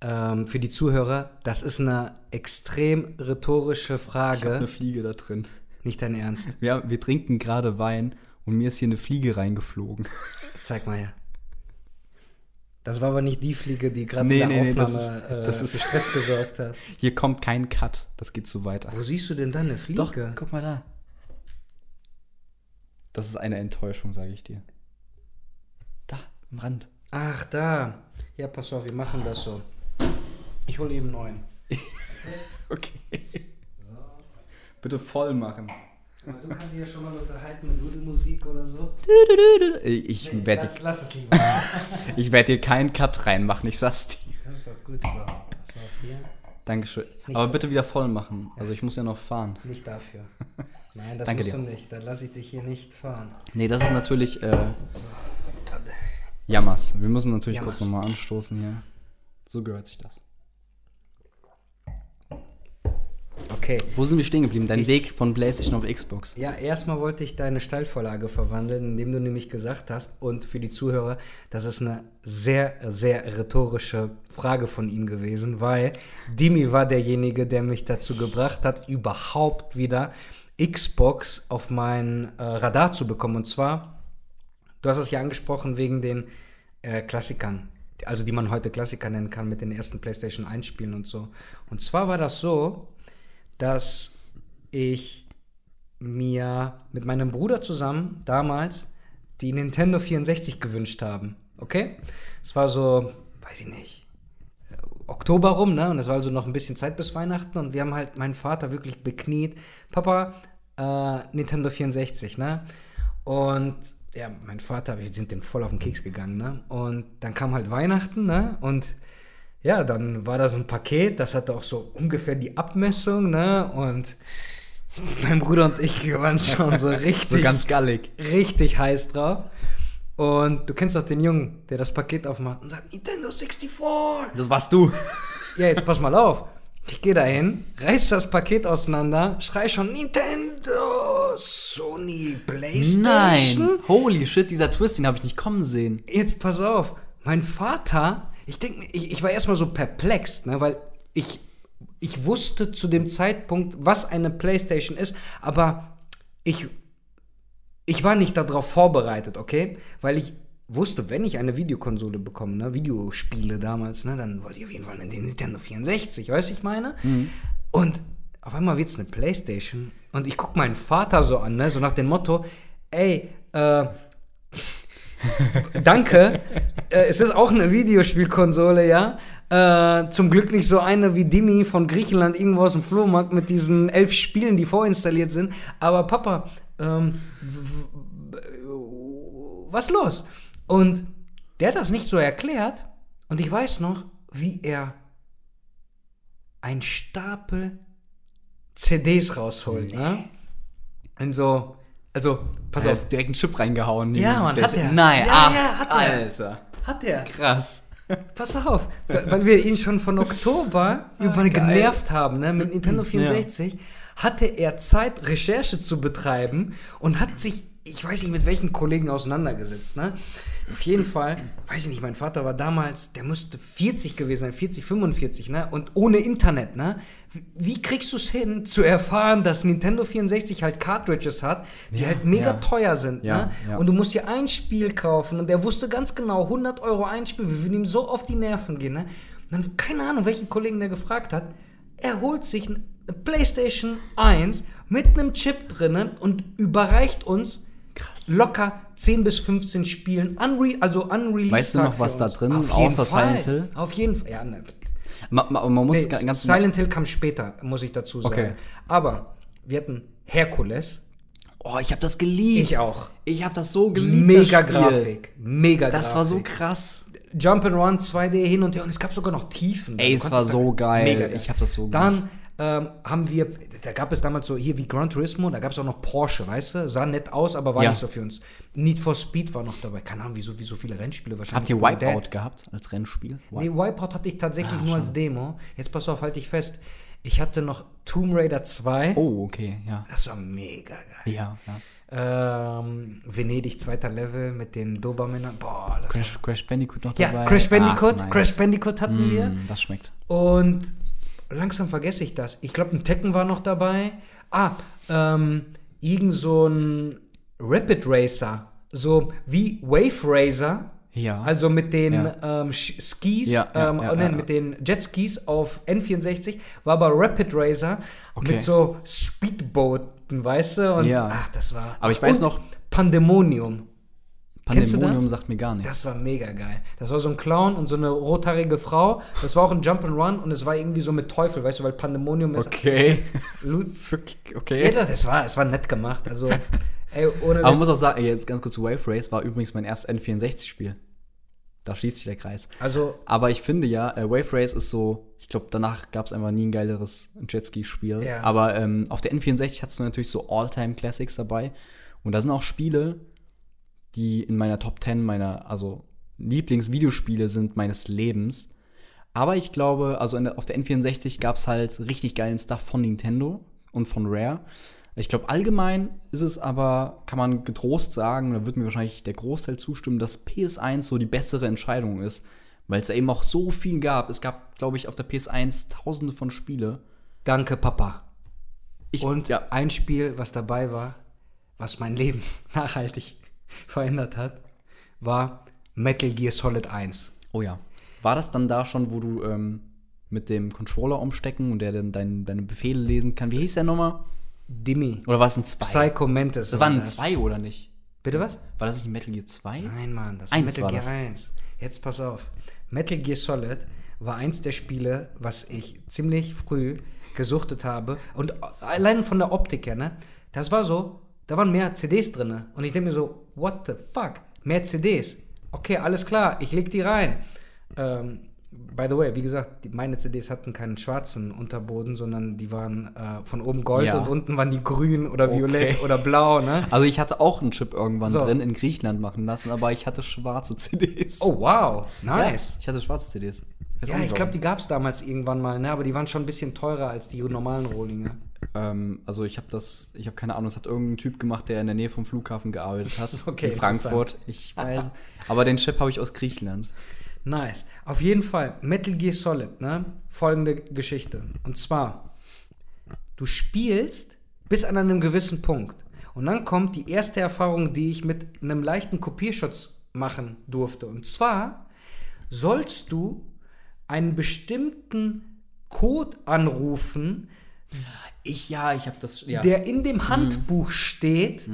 ähm, für die Zuhörer, das ist eine extrem rhetorische
Ich habe
Frage.
eine Fliege da drin.
Nicht dein Ernst.
Wir, wir trinken gerade Wein und mir ist hier eine Fliege reingeflogen.
Zeig mal her. Das war aber nicht die Fliege, die gerade
Nee,
in der
nee, nee, das
Aufnahme
ist-
äh,
das ist-
Stress gesorgt hat. (laughs)
Hier kommt kein Cut. Das geht so weiter.
Wo siehst du denn da eine Fliege?
Doch, guck mal da. Das ist eine Enttäuschung, sage ich dir. Da, am Rand.
Ach, da. Ja, pass auf, wir machen das so. Ich hole eben neun. (laughs)
Okay. Bitte voll machen.
Du kannst dich ja schon mal unterhalten mit Nudelmusik oder so.
Ich werde
lass, lass es lieber. (laughs)
ich werd dir keinen Cut reinmachen, ich sag's dir.
Das ist doch gut so. So, hier.
Dankeschön. Aber bitte wieder voll machen. Also ich muss ja noch fahren.
Nicht dafür. (laughs) Nein, das
Danke
musst
dir.
du nicht. Da lasse ich dich hier nicht fahren.
Nee, das ist natürlich äh, Jammers. Wir müssen natürlich
Jammers.
kurz nochmal anstoßen hier. So gehört sich das.
Okay.
Wo sind wir stehen geblieben? Dein
Ich-
Weg von PlayStation auf Xbox.
Ja, erstmal wollte ich deine Steilvorlage verwandeln, indem du nämlich gesagt hast, und für die Zuhörer, das ist eine sehr, sehr rhetorische Frage von ihm gewesen, weil Dimi war derjenige, der mich dazu gebracht hat, überhaupt wieder Xbox auf mein äh, Radar zu bekommen. Und zwar, du hast es ja angesprochen wegen den äh, Klassikern, also die man heute Klassiker nennen kann mit den ersten PlayStation 1 Spielen und so. Und zwar war das so, dass ich mir mit meinem Bruder zusammen damals die Nintendo 64 gewünscht haben. Okay? Es war so, weiß ich nicht, äh, Oktober rum, ne? Und es war also noch ein bisschen Zeit bis Weihnachten und wir haben halt meinen Vater wirklich bekniet. Papa, äh, Nintendo 64, ne? Und ja, mein Vater, wir sind dem voll auf den Keks gegangen, ne? Und dann kam halt Weihnachten, ne? Und ja, dann war da so ein Paket, das hatte auch so ungefähr die Abmessung, ne? Und mein Bruder und ich waren schon so richtig, (laughs)
So ganz gallig.
richtig heiß drauf. Und du kennst doch den Jungen, der das Paket aufmacht und sagt, Nintendo 64.
Das warst du. (laughs)
Ja, jetzt pass mal auf. Ich gehe dahin, reiß das Paket auseinander, schrei schon Nintendo, Sony, Playstation.
Nein. Holy shit, dieser Twist, den habe ich nicht kommen sehen.
Jetzt pass auf, mein Vater, ich denke, ich, ich war erstmal so perplex, ne, weil ich, ich wusste zu dem Zeitpunkt, was eine Playstation ist, aber ich, ich war nicht darauf vorbereitet, okay? Weil ich wusste, wenn ich eine Videokonsole bekomme, ne, Videospiele damals, ne, dann wollte ich auf jeden Fall eine Nintendo 64, weißt du, ich meine? Und auf einmal wird's eine Playstation und ich guck meinen Vater so an, ne, so nach dem Motto, ey, äh, (laughs) Danke. Äh, es ist auch eine Videospielkonsole, ja. Äh, zum Glück nicht so eine wie Dimi von Griechenland irgendwo aus dem Flohmarkt mit diesen elf Spielen, die vorinstalliert sind. Aber Papa, ähm, was los? Und der hat das nicht so erklärt. Und ich weiß noch, wie er ein Stapel CDs rausholt, ne? Und so, also, pass auf,
direkt einen Chip reingehauen.
Ja, Mann, hat er.
Nein,
Ja,
ach,
ja, hat er.
Alter.
Hat er.
Krass.
Pass auf, weil wir ihn schon von Oktober über
geil.
genervt haben, ne, mit Nintendo 64, hatte er Zeit, Recherche zu betreiben und hat sich, ich weiß nicht, mit welchen Kollegen auseinandergesetzt, ne? Auf jeden Fall, weiß ich nicht, mein Vater war damals, der müsste 40 gewesen sein, 40, 45, ne? Und ohne Internet, ne? Wie- kriegst du es hin, zu erfahren, dass Nintendo 64 halt Cartridges hat, die
Ja,
halt mega
ja.
teuer sind,
Ja,
ne? Und du musst dir ein Spiel kaufen und er wusste ganz genau, 100 Euro ein Spiel, wir würden ihm so auf die Nerven gehen, ne? Und dann, keine Ahnung, welchen Kollegen der gefragt hat, er holt sich eine Playstation 1 mit einem Chip drinne und überreicht uns
Krass.
locker 10 bis 15 Spielen, unre also unreleased.
Weißt du noch, was da drin
Auf
ist, außer
Fall.
Silent Hill?
Auf jeden Fall, ja, ne.
Ma, ma, man muss
Nee,
ga- ganz
Silent Hill kam später, muss ich dazu sagen.
Okay.
Aber wir hatten Herkules,
Oh, ich habe das geliebt.
ich auch.
Ich habe das so geliebt.
Mega
das.
Grafik, mega
Das
Grafik.
war so krass.
Jump'n'Run 2D hin und her und es gab sogar noch Tiefen.
Ey,
Du
es war so geil.
Mega
Ich hab das so
Dann ähm, haben wir, da gab es damals so hier wie Gran Turismo, da gab es auch noch Porsche, weißt du? Sah nett aus, aber war
Ja.
nicht so für uns. Need for Speed war noch dabei. Keine Ahnung, wieso, wie so viele Rennspiele wahrscheinlich.
Habt ihr Wipeout gehabt als Rennspiel?
Nee, Wipeout hatte ich tatsächlich
Ah,
nur als. Demo. Jetzt pass auf, halte ich fest. Ich hatte noch Tomb Raider 2.
Oh, okay, ja.
Das war mega geil.
Ja, ja.
Ähm, Venedig, zweiter Level mit den Dobermännern. Boah, das
Crash, Crash Bandicoot noch
ja,
dabei.
Crash Bandicoot.
Ach, nice.
Crash Bandicoot hatten wir.
Mm, das schmeckt.
Und langsam vergesse ich das. Ich glaube, ein Tekken war noch dabei. Ah, ähm, irgend so ein Rapid Racer. So wie Wave Racer.
Ja.
Also mit den
Ja.
ähm, Skis,
Ja,
ähm,
ja,
oh nein, mit den Jetskis auf N64, war aber Rapid Racer
Okay.
mit so Speedbooten, weißt du? Und
Ja.
ach, das war.
Aber ich weiß noch-
Pandemonium.
Pandemonium
das?
sagt mir gar nichts.
Das war mega geil. Das war so ein Clown und so eine rothaarige Frau. Das war auch ein Jump'n'Run und es war irgendwie so mit Teufel, weißt du, weil Pandemonium ist.
Okay. (laughs) Okay.
Ja, das war, es war nett gemacht. Also, ey, ohne
Aber man muss auch sagen, ey, jetzt ganz kurz, Wave Race war übrigens mein erstes N64-Spiel. Da schließt sich der Kreis.
Also,
Aber ich finde ja, äh, Wave Race ist so, ich glaube, danach gab es einfach nie ein geileres Jetski-Spiel.
Ja.
Aber ähm, auf der N64 hast du natürlich so All-Time-Classics dabei. Und da sind auch Spiele, die in meiner Top 10 meiner, also Lieblingsvideospiele sind meines Lebens. Aber ich glaube, also der, auf der N64 gab es halt richtig geilen Stuff von Nintendo und von Rare. Ich glaube, allgemein ist es aber, kann man getrost sagen, da wird mir wahrscheinlich der Großteil zustimmen, dass PS1 so die bessere Entscheidung ist, weil es da eben auch so viel gab. Es gab, glaube ich, auf der PS1 tausende von Spiele.
danke, Papa.
Ich,
Und
ja,
ein Spiel, was dabei war, was mein Leben (laughs) nachhaltig (laughs) verändert hat, war Metal Gear Solid 1.
oh ja. War das dann da schon, wo du ähm, mit dem Controller umstecken und der dann dein, deine Befehle lesen kann? Wie hieß der nochmal?
Dimi.
Oder war es ein 2?
Psycho Mantis.
Das
war
waren zwei oder nicht?
Bitte was?
War das nicht Metal Gear 2?
Nein, Mann, das
Eins
Metal
war
Gear
das.
1. Jetzt pass auf. Metal Gear Solid war eins der Spiele, was ich ziemlich früh gesuchtet habe. Und allein von der Optik her, ne? Das war so, da waren mehr CDs drin. Und ich denke mir so, what the fuck? Mehr CDs. Okay, alles klar, ich leg die rein. Ähm, by the way, wie gesagt, meine CDs hatten keinen schwarzen Unterboden, sondern die waren äh, von oben Gold
Ja.
und unten waren die grün oder
Okay.
violett oder blau, ne? (laughs)
Also ich hatte auch einen Chip irgendwann
So.
drin in Griechenland machen lassen, aber ich hatte schwarze CDs.
Oh, wow,
ja,
nice.
ich hatte schwarze CDs.
Ja, ich glaube, die gab es damals irgendwann mal, ne? aber die waren schon ein bisschen teurer als die normalen Rohlinge.
Ähm, also ich habe das, ich habe keine Ahnung, es hat irgendein Typ gemacht, der in der Nähe vom Flughafen gearbeitet hat. (laughs)
Okay,
in Frankfurt. Ich weiß. aber den Chip habe ich aus Griechenland.
Nice. Auf jeden Fall, Metal Gear Solid, ne? Folgende Geschichte. Und zwar, du spielst bis an einem gewissen Punkt. Und dann kommt die erste Erfahrung, die ich mit einem leichten Kopierschutz machen durfte. Und zwar sollst du einen bestimmten Code anrufen,
Ich ja, ich habe das. Ja.
der in dem Handbuch steht,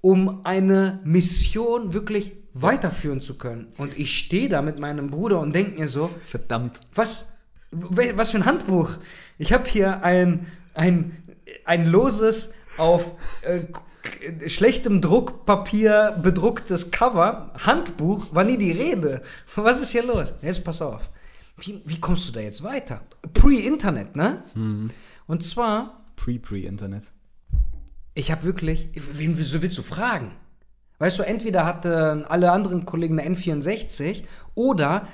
um eine Mission wirklich weiterführen zu können. Und ich stehe da mit meinem Bruder und denke mir so,
Verdammt.
was, was für ein Handbuch? Ich habe hier ein, ein, ein loses, auf äh, schlechtem Druckpapier bedrucktes Cover, Handbuch, war nie die Rede. (laughs) Was ist hier los? Jetzt pass auf. Wie, wie kommst du da jetzt weiter? Pre-Internet, ne? Und zwar
Pre-Pre-Internet.
ich habe wirklich, wen so willst du fragen? Weißt du, entweder hatten alle anderen Kollegen eine N64 oder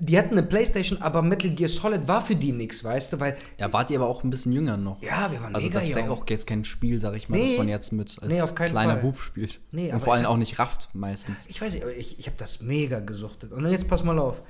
die hatten eine Playstation, aber Metal Gear Solid war für die nichts, weißt du, weil
Ja, wart ihr aber auch ein bisschen jünger noch.
ja, wir waren
Also
mega
das ist ja
jung.
auch jetzt kein Spiel, sag ich mal,
Nee.
das man jetzt mit als
Nee,
kleiner
Fall.
Bub spielt.
Nee,
Und vor allem auch nicht rafft meistens.
Ich weiß nicht, aber ich, ich habe das mega gesuchtet. Und jetzt pass mal auf.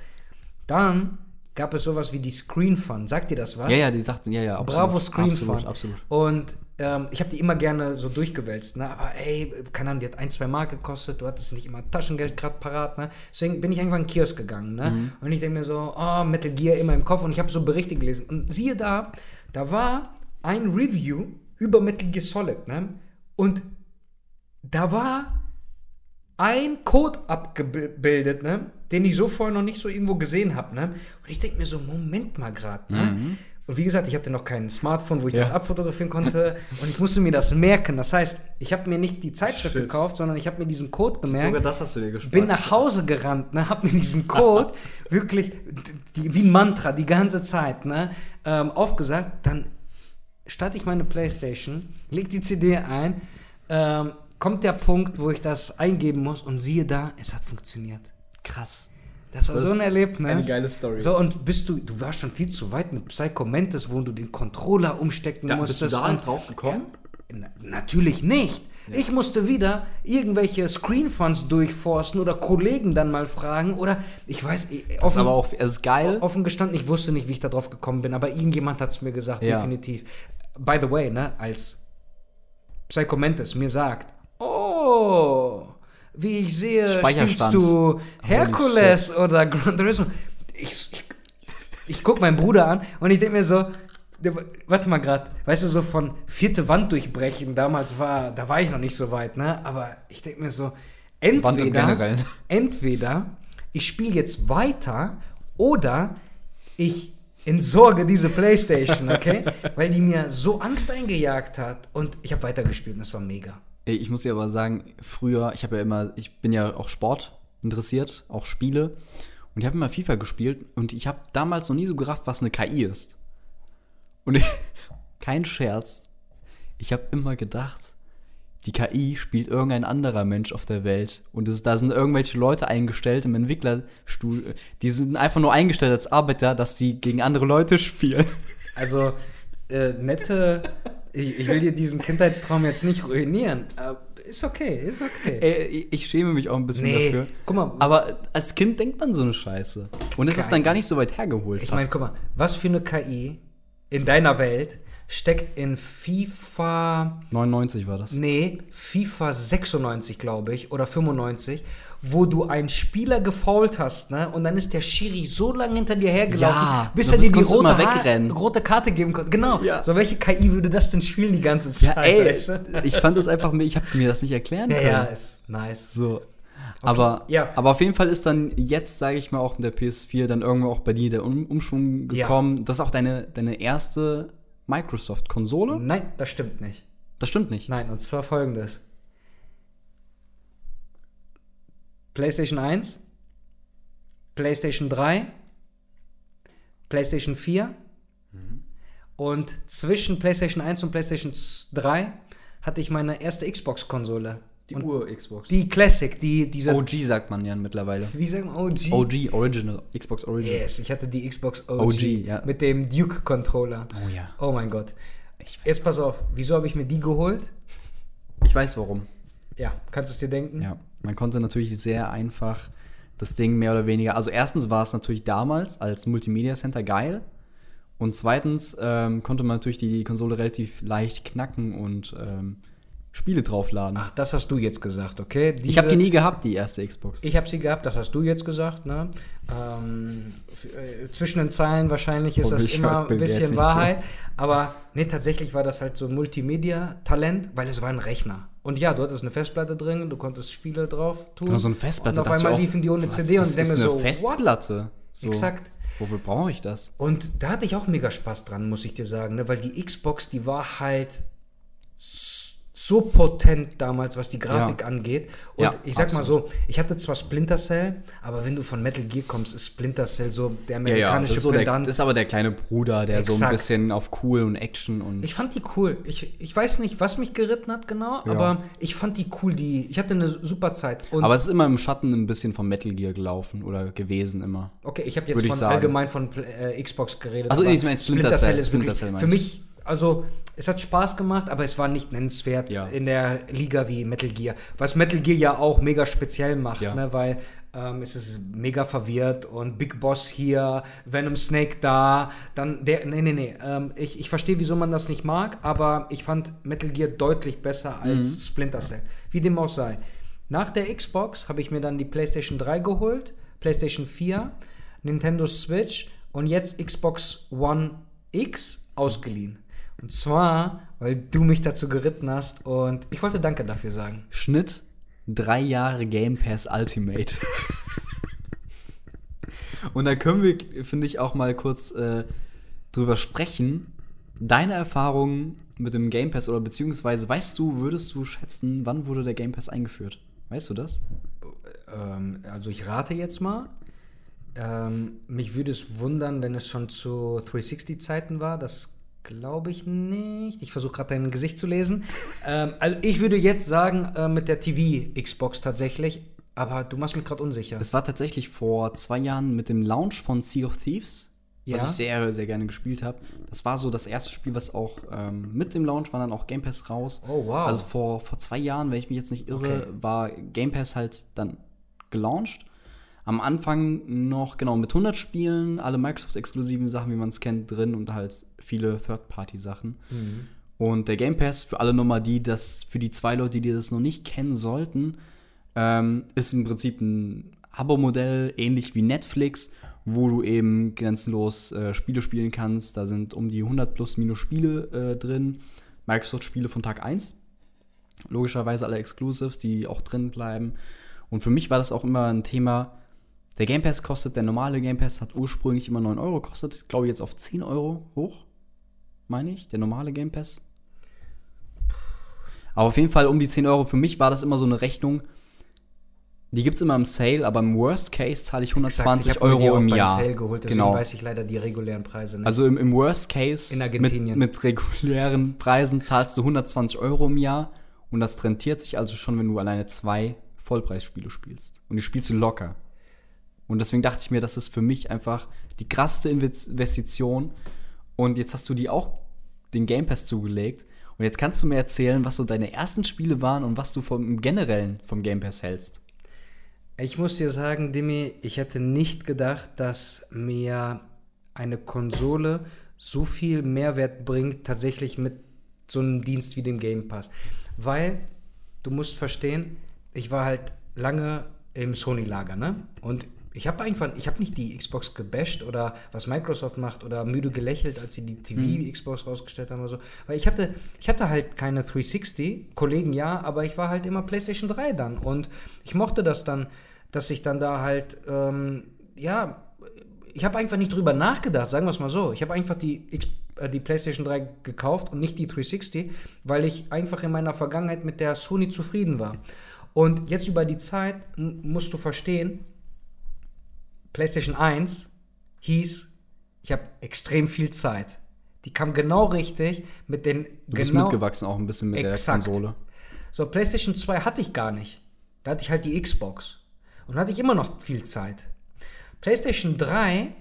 Dann gab es sowas wie die Screen Fun. Sagt dir das was?
Ja, ja, die sagten, ja, ja, absolut.
Bravo Screen
Absolut,
Fun.
absolut.
Und ähm, ich habe die immer gerne so durchgewälzt, ne? Aber ey, keine Ahnung, die hat ein, zwei Mark gekostet, du hattest nicht immer Taschengeld gerade parat, ne? Deswegen bin ich irgendwann in den Kiosk gegangen, ne?
Mhm.
Und ich denke mir so, oh, Metal Gear immer im Kopf und ich habe so Berichte gelesen. Und siehe da, da war ein Review über Metal Gear Solid, ne? Und da war ein Code abgebildet, ne? Den ich so vorher noch nicht so irgendwo gesehen habe, ne? Und ich denke mir so, Moment mal gerade, ne? Und wie gesagt, ich hatte noch kein Smartphone, wo ich
Ja.
das abfotografieren konnte. und ich musste mir das merken. Das heißt, ich habe mir nicht die Zeitschrift
Shit.
gekauft, sondern ich habe mir diesen Code gemerkt.
das hast du dir gespart.
Bin nach Hause gerannt, ne, hab mir diesen Code (laughs) wirklich die, wie ein Mantra die ganze Zeit ne, ähm, aufgesagt. Dann starte ich meine Playstation, leg die CD ein, ähm, kommt der Punkt, wo ich das eingeben muss und siehe da, es hat funktioniert.
Krass.
Das war
Das
so ein Erlebnis.
eine geile Story.
So, und bist du, du warst schon viel zu weit mit Psycho Mantis, wo du den Controller umstecken
Da, bist
musstest.
du da
und-
drauf gekommen?
na, natürlich nicht. Ich musste wieder irgendwelche Screenfunds durchforsten oder Kollegen dann mal fragen oder ich weiß, ich-
Das ist
offen,
aber auch, ist geil.
offen gestanden, ich wusste nicht, wie ich da drauf gekommen bin, aber irgendjemand hat es mir gesagt,
Ja.
definitiv. By the way, ne, als Psycho Mantis mir sagt, oh, wie ich sehe, spielst du
Holy
Hercules oder Gran Turismo. Ich, ich, ich guck meinen Bruder an und ich denke mir so, warte mal grad, weißt du, so von vierte Wand durchbrechen, damals war, da war ich noch nicht so weit, ne? Aber ich denke mir so, entweder, (laughs) entweder ich spiele jetzt weiter oder ich entsorge diese Playstation, okay? (laughs) Weil die mir so Angst eingejagt hat und ich habe weitergespielt und das war mega.
Ich muss dir aber sagen, früher, ich habe ja immer, ich bin ja auch Sport interessiert, auch Spiele. Und ich habe immer FIFA gespielt und ich habe damals noch nie so gerafft, was eine KI ist. Und ich, (laughs) kein Scherz, ich habe immer gedacht, die KI spielt irgendein anderer Mensch auf der Welt. Und es, da sind irgendwelche Leute eingestellt im Entwicklerstuhl. Die sind einfach nur eingestellt als Arbeiter, dass die gegen andere Leute spielen.
Also, äh, nette. (laughs) Ich, ich will dir diesen Kindheitstraum jetzt nicht ruinieren. Aber ist okay, ist okay.
Ey, ich schäme mich auch ein bisschen
Nee,
dafür.
guck mal.
Aber als Kind denkt man so eine Scheiße. Und es ist dann gar nicht so weit hergeholt.
Ich meine, guck mal, was für eine KI in deiner Welt steckt in FIFA,
99 war das.
nee, FIFA 96, glaube ich, oder 95, wo du einen Spieler gefault hast, ne? Und dann ist der Schiri so lange hinter dir hergelaufen,
Ja,
bis er dir die rote, rote Karte geben konnte. Genau.
Ja.
So, welche KI würde das denn spielen die ganze Zeit?
Ja, ey,
weißt du?
ich fand das einfach, ich habe mir das nicht erklären
Ja,
können.
ja, ist nice.
So. Aber,
ja.
aber auf jeden Fall ist dann jetzt, sage ich mal, auch mit der PS4 dann irgendwo auch bei dir der um Umschwung
Ja.
gekommen. Das ist auch deine, deine erste Microsoft-Konsole?
Nein, das stimmt nicht.
Das stimmt nicht.
Nein, und zwar folgendes. PlayStation 1, PlayStation 3, PlayStation 4 und zwischen PlayStation 1 und PlayStation 3 hatte ich meine erste Xbox-Konsole. Und
Ur-Xbox.
Die Classic, die diese.
OG sagt man ja mittlerweile.
Wie sagen wir OG?
OG, Original, Xbox Original.
Yes, ich hatte die Xbox OG,
OG, ja.
mit dem Duke-Controller.
Oh ja.
Oh mein Gott. Jetzt pass auf, wieso habe ich mir die geholt?
ich weiß warum.
Ja, kannst du es dir denken?
Ja, man konnte natürlich sehr einfach das Ding mehr oder weniger. Also erstens war es natürlich damals als Multimedia Center geil. Und zweitens ähm, konnte man natürlich die Konsole relativ leicht knacken und ähm, Spiele draufladen.
Ach, das hast du jetzt gesagt, okay? Diese,
ich habe die nie gehabt, die erste Xbox.
Ich habe sie gehabt, das hast du jetzt gesagt, ne? Ähm, äh, zwischen den Zeilen wahrscheinlich ist
Oh,
das immer ein bisschen Wahrheit. Aber nee, tatsächlich war das halt so ein Multimedia-Talent, weil es war ein Rechner. Und ja, du hattest eine Festplatte drin, du konntest Spiele drauf tun.
Genau, so eine Festplatte.
Und auf einmal
auch,
liefen die ohne
was-
CD und denke so?
Festplatte. So,
Exakt.
Wofür brauche ich das?
Und da hatte ich auch mega Spaß dran, muss ich dir sagen, ne? weil die Xbox, die war halt so potent damals, was die Grafik
Ja.
angeht. Und
Ja,
ich sag mal so, ich hatte zwar Splinter Cell, aber wenn du von Metal Gear kommst, ist Splinter Cell so der
Ja, ja, das
amerikanische
ist, so ist aber der kleine Bruder, der so ein
Exakt.
bisschen auf cool und Action und.
Ich fand die cool. Ich, ich weiß nicht, was mich geritten hat genau, aber ich fand die cool. Die, ich hatte eine super Zeit. Und
aber es ist immer im Schatten ein bisschen von Metal Gear gelaufen oder gewesen immer.
Okay, ich habe jetzt von allgemein von äh, Xbox geredet.
Ach so,
aber
nee, ich meine Splinter Cell,
ist
Splinter
wirklich
Cell
für
ich.
mich, also es hat Spaß gemacht, aber es war nicht nennenswert
Ja.
in der Liga wie Metal Gear. Was Metal Gear ja auch mega speziell macht,
Ja.
ne, weil ähm, es ist mega verwirrt und Big Boss hier, Venom Snake da, dann der, nee, nee, nee, ähm, ich, ich verstehe, wieso man das nicht mag, aber ich fand Metal Gear deutlich besser als
Mhm.
Splinter Cell. Wie dem auch sei. Nach der Xbox habe ich mir dann die PlayStation 3 geholt, PlayStation 4, Nintendo Switch und jetzt Xbox One X ausgeliehen. Und zwar, weil du mich dazu geritten hast und ich wollte Danke dafür sagen.
Schnitt drei Jahre Game Pass Ultimate. Und da können wir, finde ich, auch mal kurz äh, drüber sprechen. Deine Erfahrungen mit dem Game Pass oder beziehungsweise weißt du, würdest du schätzen, wann wurde der Game Pass eingeführt? Weißt du das?
Ähm, also ich rate jetzt mal. Ähm, mich würde es wundern, wenn es schon zu 360-Zeiten war. Das glaube ich nicht. Ich versuche gerade dein Gesicht zu lesen. ähm, also ich würde jetzt sagen, äh, mit der TV-Xbox tatsächlich. Aber du machst mich gerade unsicher.
Es war tatsächlich vor zwei Jahren mit dem Launch von Sea of Thieves,
Ja.
was ich sehr, sehr gerne gespielt habe. Das war so das erste Spiel, was auch ähm, mit dem Launch war dann auch Game Pass raus.
Oh, wow.
Also vor, vor zwei Jahren, wenn ich mich jetzt nicht irre,
Okay.
war Game Pass halt dann gelauncht. Am Anfang noch, genau, mit 100 Spielen, alle Microsoft-exklusiven Sachen, wie man es kennt, drin und halt viele Third-Party-Sachen.
Mhm.
Und der Game Pass, für alle nochmal die, das, für die zwei Leute, die das noch nicht kennen sollten, ähm, ist im Prinzip ein Abo-Modell, ähnlich wie Netflix, wo du eben grenzenlos äh, Spiele spielen kannst. Da sind um die 100 plus minus Spiele äh, drin. Microsoft-Spiele von Tag 1. Logischerweise alle Exclusives, die auch drin bleiben. Und für mich war das auch immer ein Thema. Der Game Pass kostet, der normale Game Pass hat ursprünglich immer 9 Euro gekostet, glaube ich jetzt auf 10 Euro hoch, meine ich, der normale Game Pass. Aber auf jeden Fall um die 10 Euro. Für mich war das immer so eine Rechnung, Die gibt es immer im Sale, aber im Worst Case zahle ich
Exakt,
120
ich hab mir die
Euro
auch
im
beim
Jahr.
Sale geholt, deswegen
genau.
weiß ich leider die regulären Preise nicht.
Also im, im Worst Case
In
mit,
Argentinien.
mit regulären Preisen zahlst du 120 Euro im Jahr und das rentiert sich also schon, wenn du alleine zwei Vollpreisspiele spielst. Und die spielst du locker. Und deswegen dachte ich mir, das ist für mich einfach die krasseste Inves- Investition. Und jetzt hast du die auch den Game Pass zugelegt. Und jetzt kannst du mir erzählen, was so deine ersten Spiele waren und was du vom Generellen vom Game Pass hältst.
Ich muss dir sagen, Dimi, ich hätte nicht gedacht, dass mir eine Konsole so viel Mehrwert bringt, tatsächlich mit so einem Dienst wie dem Game Pass. Weil, du musst verstehen, ich war halt lange im Sony-Lager, ne? Und ich habe einfach, ich habe nicht die Xbox gebasht oder was Microsoft macht oder müde gelächelt, als sie die TV-Xbox rausgestellt haben oder so. Weil ich hatte, ich hatte halt keine 360, Kollegen ja, aber ich war halt immer PlayStation 3 dann. Und ich mochte das dann, dass ich dann da halt, ähm, ja, ich habe einfach nicht drüber nachgedacht, sagen wir es mal so. Ich habe einfach die, äh, die PlayStation 3 gekauft und nicht die 360, weil ich einfach in meiner Vergangenheit mit der Sony zufrieden war. Und jetzt über die Zeit musst du verstehen, PlayStation 1 hieß, ich habe extrem viel Zeit. Die kam genau richtig mit den
Du bist
genau
mitgewachsen auch ein bisschen mit
Exakt.
der Konsole.
so, PlayStation 2 hatte ich gar nicht. Da hatte ich halt die Xbox. Und hatte ich immer noch viel Zeit. PlayStation 3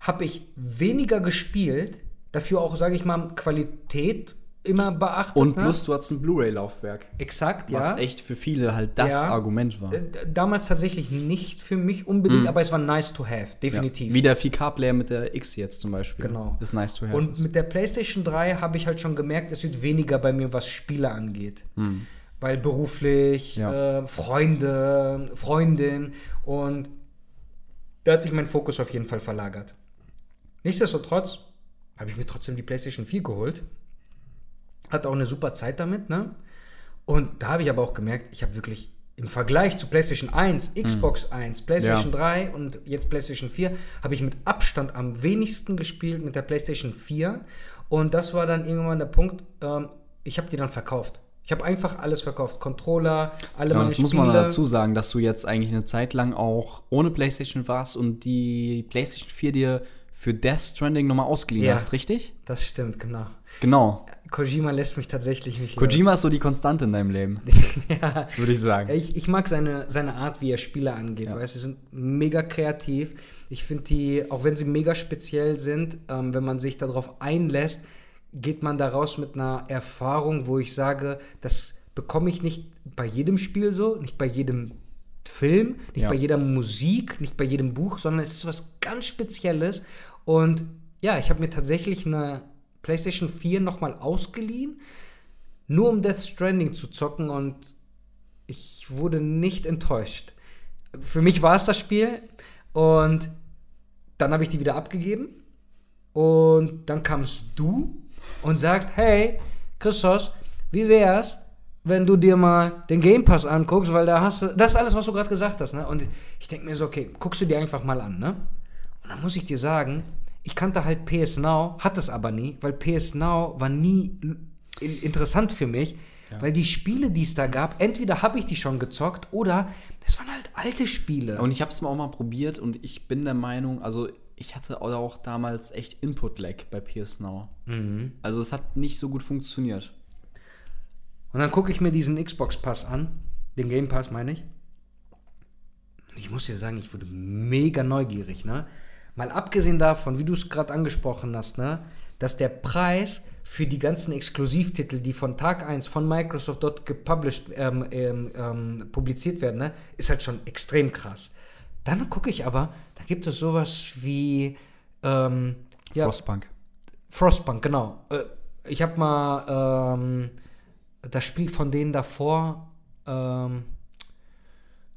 habe ich weniger gespielt, dafür auch, sage ich mal, Qualität immer beachtet.
Und
ne?
plus, du hattest ein Blu-ray-Laufwerk.
Exakt,
Was
ja.
echt für viele halt das
Ja.
Argument war.
Äh, Damals tatsächlich nicht für mich unbedingt, aber es war nice to have, definitiv.
Ja. Wie der 4K-Player mit der X jetzt zum Beispiel.
Genau.
Ist nice to have.
Und mit der PlayStation 3 habe ich halt schon gemerkt, es wird weniger bei mir, was Spiele angeht. Weil beruflich.
Ja.
äh, Freunde, Freundin und da hat sich mein Fokus auf jeden Fall verlagert. Nichtsdestotrotz habe ich mir trotzdem die PlayStation 4 geholt. Hatte auch eine super Zeit damit, ne? Und da habe ich aber auch gemerkt, ich habe wirklich im Vergleich zu PlayStation 1, Xbox 1, PlayStation
Ja.
3 und jetzt PlayStation 4 habe ich mit Abstand am wenigsten gespielt mit der PlayStation 4. Und das war dann irgendwann der Punkt, ähm, ich habe die dann verkauft. Ich habe einfach alles verkauft. Controller, alle
ja,
meine
das
Spiele.
muss man dazu sagen, dass du jetzt eigentlich eine Zeit lang auch ohne PlayStation warst und die PlayStation 4 dir für Death Stranding nochmal ausgeliehen
Ja.
hast, richtig?
Das stimmt, genau.
Genau.
Kojima lässt mich tatsächlich nicht
Kojima ist so die Konstante in deinem Leben,
los. (laughs) ja.
würde ich sagen.
Ich, ich mag seine, seine Art, wie er Spiele angeht.
Ja.
Weißt, sie sind mega kreativ. Ich finde die, auch wenn sie mega speziell sind, ähm, wenn man sich darauf einlässt, geht man daraus mit einer Erfahrung, wo ich sage, das bekomme ich nicht bei jedem Spiel so, nicht bei jedem Film, nicht
Ja.
bei jeder Musik, nicht bei jedem Buch, sondern es ist was ganz Spezielles. Und ja, ich habe mir tatsächlich eine PlayStation 4 nochmal ausgeliehen, nur um Death Stranding zu zocken und ich wurde nicht enttäuscht. Für mich war es das Spiel und dann habe ich die wieder abgegeben und dann kamst du und sagst, hey, Christos, wie wär's, wenn du dir mal den Game Pass anguckst, weil da hast du, das ist alles, was du gerade gesagt hast, ne? Und ich denke mir so, okay, guckst du dir einfach mal an, ne? Und dann muss ich dir sagen, ich kannte halt PS Now, hatte es aber nie, weil PS Now war nie in- interessant für mich, weil die Spiele, die es da gab, entweder habe ich die schon gezockt oder das waren halt alte Spiele.
Und ich habe es mal auch mal probiert und ich bin der Meinung, also ich hatte auch damals echt Input-Lag bei PS Now.
Mhm.
Also es hat nicht so gut funktioniert.
Und dann gucke ich mir diesen Xbox Pass an, den Game Pass meine ich. Und ich muss dir sagen, ich wurde mega neugierig, ne? Mal abgesehen davon, wie du es gerade angesprochen hast, ne, dass der Preis für die ganzen Exklusivtitel, die von Tag 1 von Microsoft dort gepublished, ähm, ähm, ähm, publiziert werden, ne, ist halt schon extrem krass. Dann gucke ich aber, da gibt es sowas wie ähm, ja,
Frostpunk.
Frostpunk, genau. Äh, ich habe mal ähm, das Spiel von denen davor, ähm,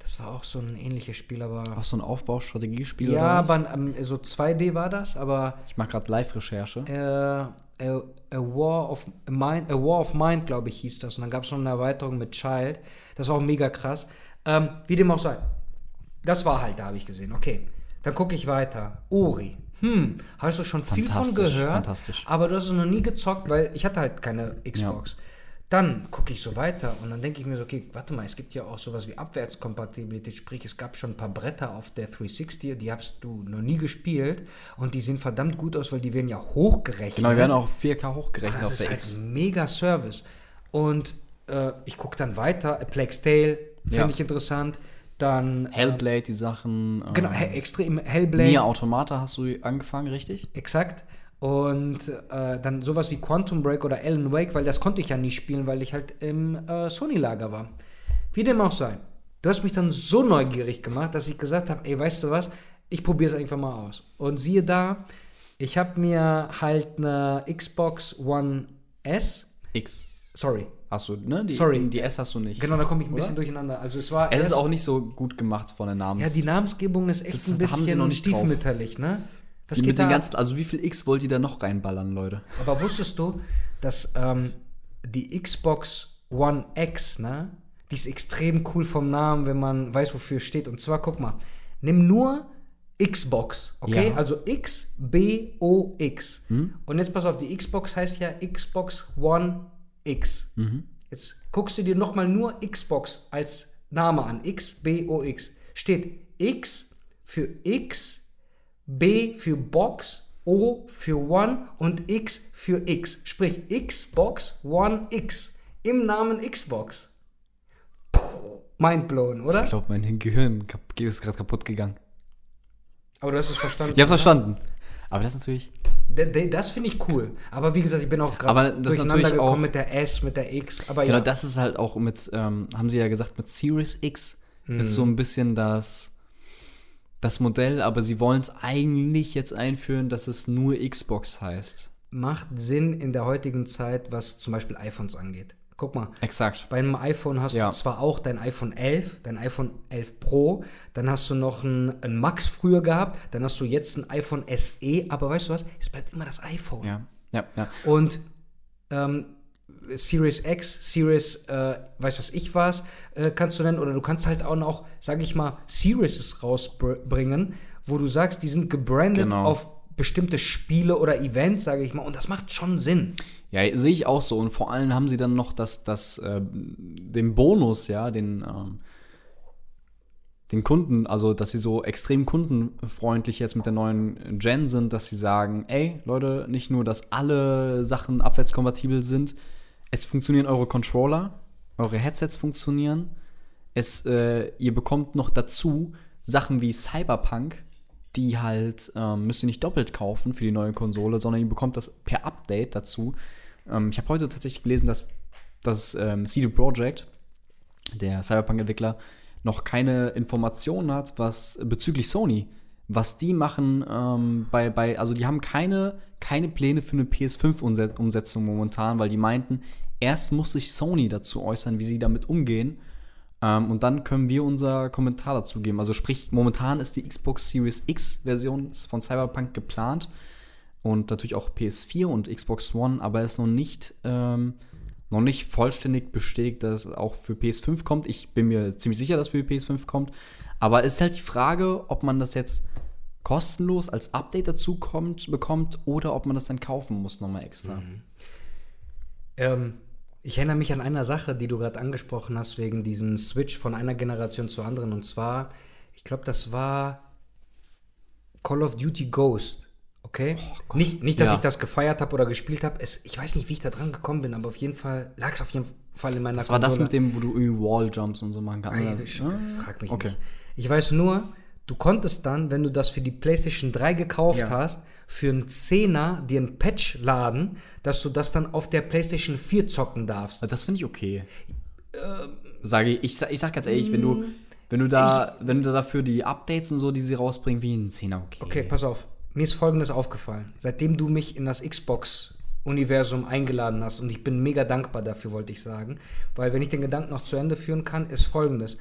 das war auch so ein ähnliches Spiel, aber
Auch so ein Aufbaustrategiespiel
ja,
oder was?
aber ähm, so 2D war das, aber
Ich mache gerade Live-Recherche.
äh, a, a War of Mind, A War of Mind, glaube ich, hieß das. Und dann gab es noch eine Erweiterung mit Child. Das war auch mega krass. Ähm, wie dem auch sei. Das war halt, da habe ich gesehen. Okay, dann gucke ich weiter. Ori. Hm, hast du schon viel von gehört?
fantastisch.
Aber du hast es noch nie gezockt, weil ich hatte halt keine Xbox. Dann gucke ich so weiter und dann denke ich mir so, okay, warte mal, es gibt ja auch sowas wie Abwärtskompatibilität, sprich, es gab schon ein paar Bretter auf der 360, die hast du noch nie gespielt und die sehen verdammt gut aus, weil die werden ja hochgerechnet.
Genau, die werden auch 4K hochgerechnet
das
auf
ist
der
halt
X.
ein mega Service. Und äh, ich gucke dann weiter, A Plague's Tale, finde
Ja.
ich interessant. Dann äh,
Hellblade, die Sachen. ähm,
Genau, he extrem Hellblade.
Nier Automata hast du angefangen, richtig?
Exakt. Und äh, dann sowas wie Quantum Break oder Alan Wake, weil das konnte ich ja nie spielen, weil ich halt im äh, Sony-Lager war. Wie dem auch sei. Du hast mich dann so neugierig gemacht, dass ich gesagt habe, ey, weißt du was, ich probiere es einfach mal aus. Und siehe da, ich habe mir halt eine Xbox One S,
X.
sorry,
Hast du, ne? Die,
Sorry.
Die S hast du nicht.
genau, da komme ich ein
Oder?
bisschen durcheinander. Also es war
Es ist
erst-
auch nicht so gut gemacht von der Namens.
ja, die Namensgebung ist echt
Das
ein bisschen
nicht
stiefmütterlich, ne? Was geht
mit
da
den ganzen, also wie viel X wollt ihr da noch reinballern, Leute?
Aber wusstest du, dass ähm, die Xbox One X, ne, die ist extrem cool vom Namen, wenn man weiß, wofür es steht. Und zwar, guck mal, nimm nur Xbox, okay?
Ja.
Also X, B, O, X. Und jetzt pass auf, die Xbox heißt ja Xbox One X. Jetzt guckst du dir nochmal nur Xbox als Name an. X, B, O, X. Steht X für X, B für Box, O für One und X für X. Sprich Xbox One X im Namen Xbox. Puh, Mindblown, oder?
Ich glaube, mein Gehirn ist gerade kaputt gegangen.
Aber du hast es verstanden.
Ich hab's verstanden. Aber das ist natürlich.
Das finde ich cool. Aber wie gesagt, ich bin auch gerade durcheinander gekommen
auch-
mit der S, mit der X. Aber
Genau,
ja,
das ist halt auch mit, ähm, haben sie ja gesagt, mit Series X ist so ein bisschen das, das Modell, aber sie wollen es eigentlich jetzt einführen, dass es nur Xbox heißt.
macht Sinn in der heutigen Zeit, was zum Beispiel iPhones angeht. Guck mal,
Exakt.
Bei einem iPhone hast
Ja.
du zwar auch dein iPhone 11, dein iPhone 11 Pro, dann hast du noch ein, ein Max früher gehabt, dann hast du jetzt ein iPhone SE, aber weißt du was? Es bleibt immer das iPhone.
Ja, ja, ja.
Und ähm, Series X, Series, äh, weiß was ich was, äh, kannst du nennen, oder du kannst halt auch noch, sag ich mal, Series rausbringen, wo du sagst, die sind gebrandet
Genau.
auf bestimmte Spiele oder Events, sage ich mal, und das macht schon Sinn.
Ja, sehe ich auch so. Und vor allem haben sie dann noch das, das, äh, den Bonus, ja, den, ähm, den Kunden, also dass sie so extrem kundenfreundlich jetzt mit der neuen Gen sind, dass sie sagen, ey, Leute, nicht nur, dass alle Sachen abwärtskompatibel sind, es funktionieren eure Controller, eure Headsets funktionieren, es, äh, ihr bekommt noch dazu Sachen wie Cyberpunk, die halt, ähm, müsst ihr nicht doppelt kaufen für die neue Konsole, sondern ihr bekommt das per Update dazu. Ähm, ich habe heute tatsächlich gelesen, dass das ähm, CD Projekt, der Cyberpunk-Entwickler, noch keine Informationen hat, was bezüglich Sony, was die machen ähm, bei, bei, also die haben keine, keine Pläne für eine PS5-Umsetzung momentan, weil die meinten, erst muss sich Sony dazu äußern, wie sie damit umgehen. Ähm, und dann können wir unser Kommentar dazu geben. Also sprich, momentan ist die Xbox Series X-Version von Cyberpunk geplant und natürlich auch PS4 und Xbox One, aber ist noch nicht, ähm, noch nicht vollständig bestätigt, dass es auch für PS5 kommt. Ich bin mir ziemlich sicher, dass für die PS5 kommt. Aber es ist halt die Frage, ob man das jetzt kostenlos als Update dazu kommt, bekommt oder ob man das dann kaufen muss, nochmal extra.
Ähm, ich erinnere mich an eine Sache, die du gerade angesprochen hast, wegen diesem Switch von einer Generation zur anderen. Und zwar, ich glaube, das war Call of Duty Ghost. Okay? nicht, nicht, dass
Ja.
ich das gefeiert habe oder gespielt habe. Ich weiß nicht, wie ich da dran gekommen bin, aber auf jeden Fall lag es auf jeden Fall in meiner
Das war das mit dem, wo du irgendwie Walljumps und so machen kannst.
Ey,
oder?
ich,
Ja?
frag mich
okay.
nicht. Ich weiß nur, du konntest dann, wenn du das für die PlayStation 3 gekauft
Ja.
hast, für einen Zehner dir einen Patch laden, dass du das dann auf der PlayStation 4 zocken darfst.
Das finde ich okay. Sage ich, ich, sag- ich sag ganz ehrlich, wenn du, wenn du da, wenn du dafür die Updates und so, die sie rausbringen, wie ein Zehner, okay.
Okay, pass auf. Mir ist Folgendes aufgefallen. Seitdem du mich in das Xbox-Universum eingeladen hast, und ich bin mega dankbar dafür, wollte ich sagen, weil wenn ich den Gedanken noch zu Ende führen kann, ist Folgendes.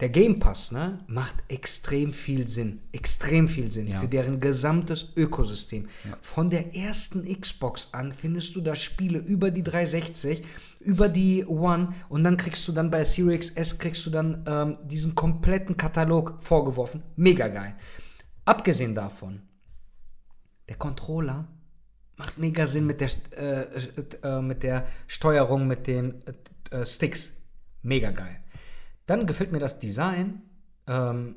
Der Game Pass ne, macht extrem viel Sinn. Extrem viel Sinn
Ja.
für deren gesamtes Ökosystem. Von der ersten Xbox an findest du da Spiele über die 360, über die One und dann kriegst du dann bei Series S kriegst du dann ähm, diesen kompletten Katalog vorgeworfen. Mega geil. Abgesehen davon, der Controller Macht mega Sinn mit der, äh, äh, mit der Steuerung mit den äh, Sticks. Mega geil. Dann gefällt mir das Design ähm,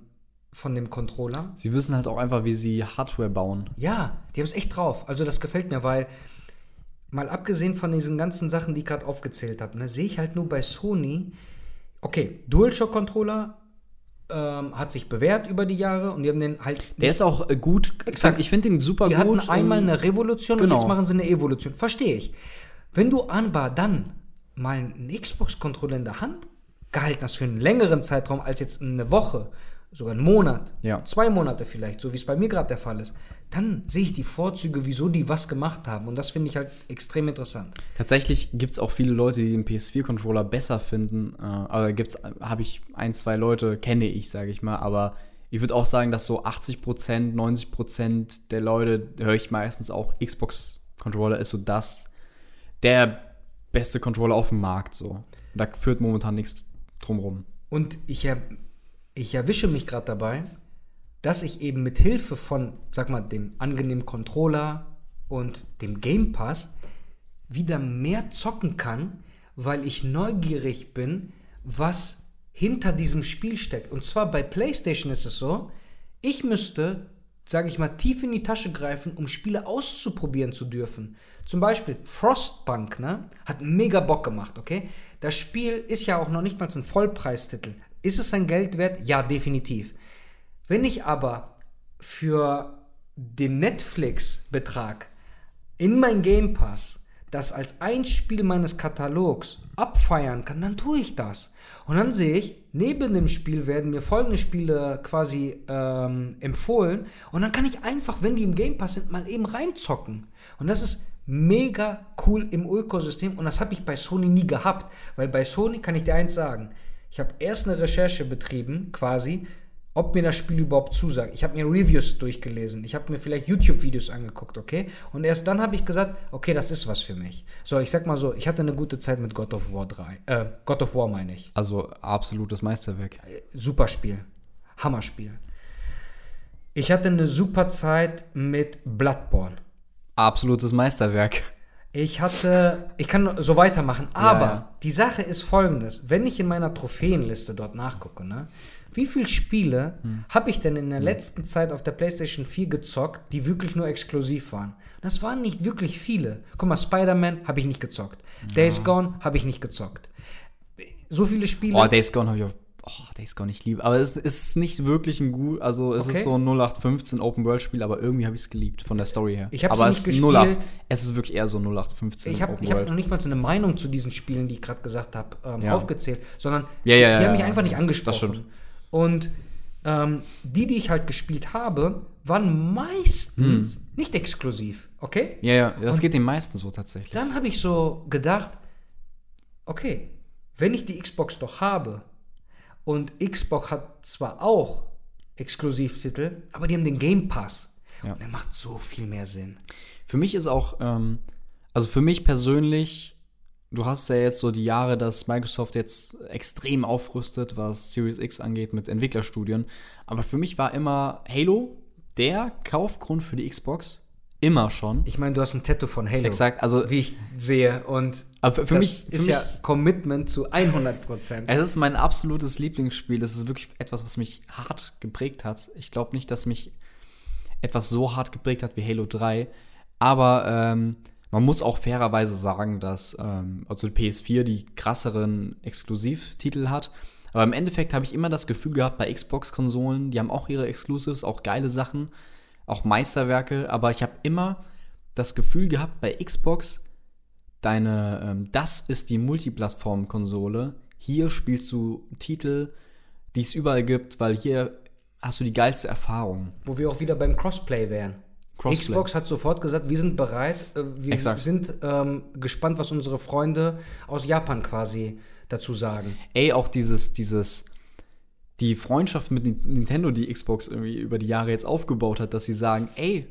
von dem Controller.
Sie wissen halt auch einfach, wie sie Hardware bauen.
Ja, die haben es echt drauf. Also das gefällt mir, weil mal abgesehen von diesen ganzen Sachen, die ich gerade aufgezählt habe, ne, sehe ich halt nur bei Sony, okay, DualShock-Controller ähm, hat sich bewährt über die Jahre und die haben den halt.
Der ist auch äh, gut.
Exakt.
Ich finde den super
die
gut.
hatten einmal eine Revolution
Genau.
und jetzt machen sie eine Evolution. Verstehe ich. Wenn du anbar dann mal einen Xbox-Controller in der Hand gehalten hast für einen längeren Zeitraum als jetzt eine Woche, sogar einen Monat,
Ja.
zwei Monate vielleicht, so wie es bei mir gerade der Fall ist, dann sehe ich die Vorzüge, wieso die was gemacht haben. Und das finde ich halt extrem interessant.
Tatsächlich gibt es auch viele Leute, die den PS4-Controller besser finden. Äh, aber gibt's, habe ich ein, zwei Leute, kenne ich, sage ich mal. Aber ich würde auch sagen, dass so 80%, 90% der Leute, höre ich meistens auch, Xbox-Controller ist so das, der beste Controller auf dem Markt. So. Da führt momentan nichts drumrum.
Und ich, er, ich erwische mich gerade dabei, dass ich eben mit Hilfe von, sag mal, dem angenehmen Controller und dem Game Pass wieder mehr zocken kann, weil ich neugierig bin, was hinter diesem Spiel steckt. Und zwar bei PlayStation ist es so, ich müsste, sage ich mal, tief in die Tasche greifen, um Spiele auszuprobieren zu dürfen. Zum Beispiel Frostpunk, ne? Hat mega Bock gemacht, okay? Das Spiel ist ja auch noch nicht mal ein Vollpreistitel. Ist es sein Geld wert? Ja, definitiv. Wenn ich aber für den Netflix-Betrag in mein Game Pass das als ein Spiel meines Katalogs abfeiern kann, dann tue ich das. Und dann sehe ich, neben dem Spiel werden mir folgende Spiele quasi ähm, empfohlen. Und dann kann ich einfach, wenn die im Game Pass sind, mal eben reinzocken. Und das ist mega cool im Ökosystem. Und das habe ich bei Sony nie gehabt. Weil bei Sony kann ich dir eins sagen. Ich habe erst eine Recherche betrieben, quasi, ob mir das Spiel überhaupt zusagt. Ich habe mir Reviews durchgelesen, ich habe mir vielleicht YouTube-Videos angeguckt, okay? Und erst dann habe ich gesagt, okay, das ist was für mich. So, ich sag mal so, ich hatte eine gute Zeit mit God of War 3. Äh, God of War meine ich.
Also absolutes Meisterwerk.
Super Spiel. Hammerspiel. Ich hatte eine super Zeit mit Bloodborne.
Absolutes Meisterwerk.
Ich hatte, ich kann so weitermachen, aber
ja.
die Sache ist folgendes: Wenn ich in meiner Trophäenliste dort nachgucke, ne, wie viele Spiele
Hm.
habe ich denn in der letzten Zeit auf der PlayStation 4 gezockt, die wirklich nur exklusiv waren? Das waren nicht wirklich viele. Guck mal, Spider-Man habe ich nicht gezockt. Days Gone habe ich nicht gezockt. So viele Spiele.
Oh, Days Gone habe ich auch. Oh, Days Gone, ich liebe. Aber es ist nicht wirklich ein gut. Also, es
Okay.
ist so ein 0815 Open-World-Spiel, aber irgendwie habe ich es geliebt, von der Story her.
Ich
aber
nicht
es ist
gespielt.
08. Es ist wirklich eher so 0815
ich habe ich hab noch nicht mal so eine Meinung zu diesen Spielen, die ich gerade gesagt habe, ähm,
Ja.
aufgezählt, sondern
Ja,
die,
ja,
die
ja,
haben mich
ja.
einfach nicht angesprochen.
Das stimmt.
Und ähm, die, die ich halt gespielt habe, waren meistens
Hm.
nicht exklusiv, okay?
Ja, ja, das
Und-
geht den meisten so tatsächlich.
Dann habe ich so gedacht, okay, wenn ich die Xbox doch habe und Xbox hat zwar auch Exklusivtitel, aber die haben den Game Pass.
Ja.
Und der macht so viel mehr Sinn.
Für mich ist auch, ähm, also für mich persönlich, du hast ja jetzt so die Jahre, dass Microsoft jetzt extrem aufrüstet, was Series X angeht mit Entwicklerstudien. Aber für mich war immer Halo der Kaufgrund für die Xbox. Immer schon.
Ich meine, du hast ein Tattoo von Halo.
Exakt, also
Wie ich sehe. Und
Aber für,
das
mich, für
ist
mich
ja Commitment zu 100 Prozent.
Es ist mein absolutes Lieblingsspiel. Das ist wirklich etwas, was mich hart geprägt hat. Ich glaube nicht, dass mich etwas so hart geprägt hat wie Halo 3. Aber ähm, man muss auch fairerweise sagen, dass ähm, also die PS4 die krasseren Exklusivtitel hat. Aber im Endeffekt habe ich immer das Gefühl gehabt, bei Xbox-Konsolen, die haben auch ihre Exclusives, auch geile Sachen, auch Meisterwerke. Aber ich habe immer das Gefühl gehabt, bei Xbox, deine, ähm, das ist die Multiplattform-Konsole. Hier spielst du Titel, die es überall gibt, weil hier hast du die geilste Erfahrung.
Wo wir auch wieder beim Crossplay wären.
Crossplay.
Xbox hat sofort gesagt, wir sind bereit, äh, wir
Exakt.
sind ähm, gespannt, was unsere Freunde aus Japan quasi dazu sagen.
Ey, auch dieses, dieses, die Freundschaft mit Nin- Nintendo, die Xbox irgendwie über die Jahre jetzt aufgebaut hat, dass sie sagen, ey,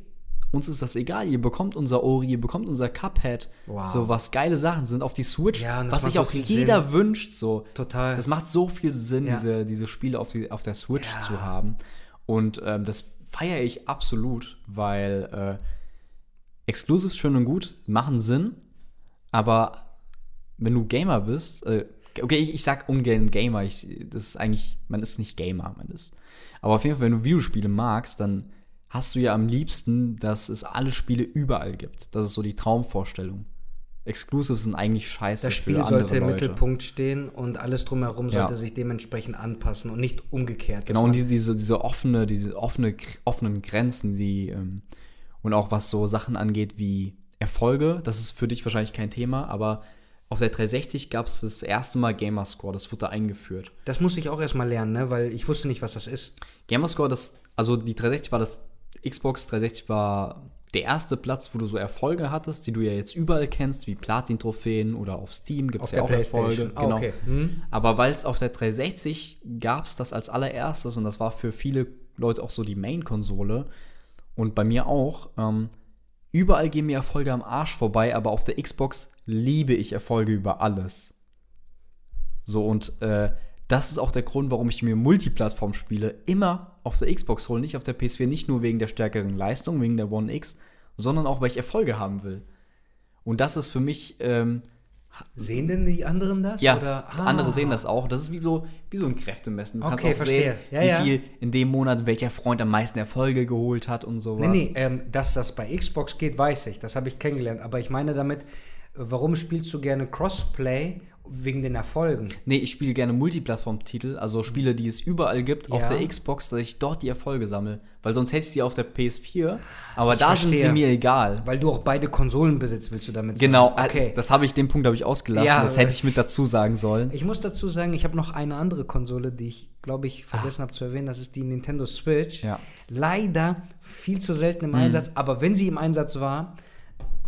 uns ist das egal, ihr bekommt unser Ori, ihr bekommt unser Cuphead,
Wow.
so was geile Sachen sind auf die Switch,
Ja, das
was sich
so
auch jeder
Sinn.
wünscht, so.
Total.
Es macht so viel Sinn,
Ja.
diese, diese Spiele auf, die, auf der Switch
Ja.
zu haben. Und ähm, das feiere ich absolut, weil äh, Exclusives schön und gut, machen Sinn, aber wenn du Gamer bist, äh, okay, ich, ich sag ungern Gamer, ich, das ist eigentlich, man ist nicht Gamer, man ist. Aber auf jeden Fall, wenn du Videospiele magst, dann hast du ja am liebsten, dass es alle Spiele überall gibt. Das ist so die Traumvorstellung. Exclusives sind eigentlich scheiße.
Das Spiel sollte im Mittelpunkt stehen und alles drumherum sollte ja. sich dementsprechend anpassen und nicht umgekehrt.
Genau, und diese, diese, diese offene, diese offene, offenen Grenzen, die ähm, und auch was so Sachen angeht wie Erfolge, das ist für dich wahrscheinlich kein Thema, aber auf der 360 gab es das erste Mal Gamerscore, das wurde da eingeführt.
Das musste ich auch erstmal lernen, ne? weil ich wusste nicht, was das ist.
Gamerscore, das, also die 360 war das, Xbox 360 war der erste Platz, wo du so Erfolge hattest, die du ja jetzt überall kennst, wie Platin-Trophäen oder auf Steam gibt es ja auch Erfolge. Ah, genau. Okay. Hm. Aber weil es auf der 360 gab es das als allererstes und das war für viele Leute auch so die Main-Konsole und bei mir auch, ähm, Überall gehen mir Erfolge am Arsch vorbei, aber auf der Xbox liebe ich Erfolge über alles. So, und äh, das ist auch der Grund, warum ich mir Multiplattform-Spiele immer auf der Xbox hole, nicht auf der PS4, nicht nur wegen der stärkeren Leistung, wegen der One X, sondern auch, weil ich Erfolge haben will. Und das ist für mich ähm,
Sehen denn die anderen das?
Ja, oder? Ah. andere sehen das auch. Das ist wie so, wie so ein Kräftemessen. Du
okay, kannst auch verstehe.
sehen, ja, wie ja. viel in dem Monat welcher Freund am meisten Erfolge geholt hat und sowas.
Nee, nee, ähm, dass das bei Xbox geht, weiß ich. Das habe ich kennengelernt. Aber ich meine damit, warum spielst du gerne Crossplay wegen den Erfolgen.
Nee, ich spiele gerne Multiplattform-Titel, also Spiele, die es überall gibt, ja. auf der Xbox, dass ich dort die Erfolge sammle. Weil sonst hätte ich sie auf der PS4, aber ich da verstehe. sind sie mir egal.
Weil du auch beide Konsolen besitzt, willst du damit
sagen? Genau, äh, okay. das habe ich, den Punkt habe ich ausgelassen, ja, das hätte ich mit dazu sagen sollen.
Ich muss dazu sagen, ich habe noch eine andere Konsole, die ich, glaube ich, vergessen ah. habe zu erwähnen, das ist die Nintendo Switch. Ja. Leider viel zu selten im mhm. Einsatz, aber wenn sie im Einsatz war,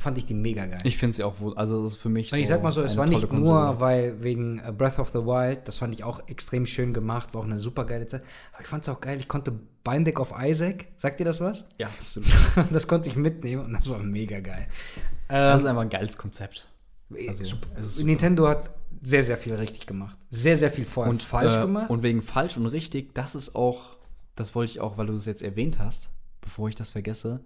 fand ich die mega geil.
Ich finde sie auch, also das ist für mich.
Und ich so sag mal so, es war nicht Konsole. nur, weil wegen äh, Breath of the Wild, das fand ich auch extrem schön gemacht, war auch eine super geile Zeit. Aber ich fand es auch geil, ich konnte Binding of Isaac, sagt dir das was?
Ja, absolut. (laughs)
das konnte ich mitnehmen und das war mega geil.
Ähm, das ist einfach ein geiles Konzept.
Also, Nintendo hat sehr, sehr viel richtig gemacht. Sehr, sehr viel vorher
und, falsch äh, gemacht. Und wegen falsch und richtig, das ist auch, das wollte ich auch, weil du es jetzt erwähnt hast, bevor ich das vergesse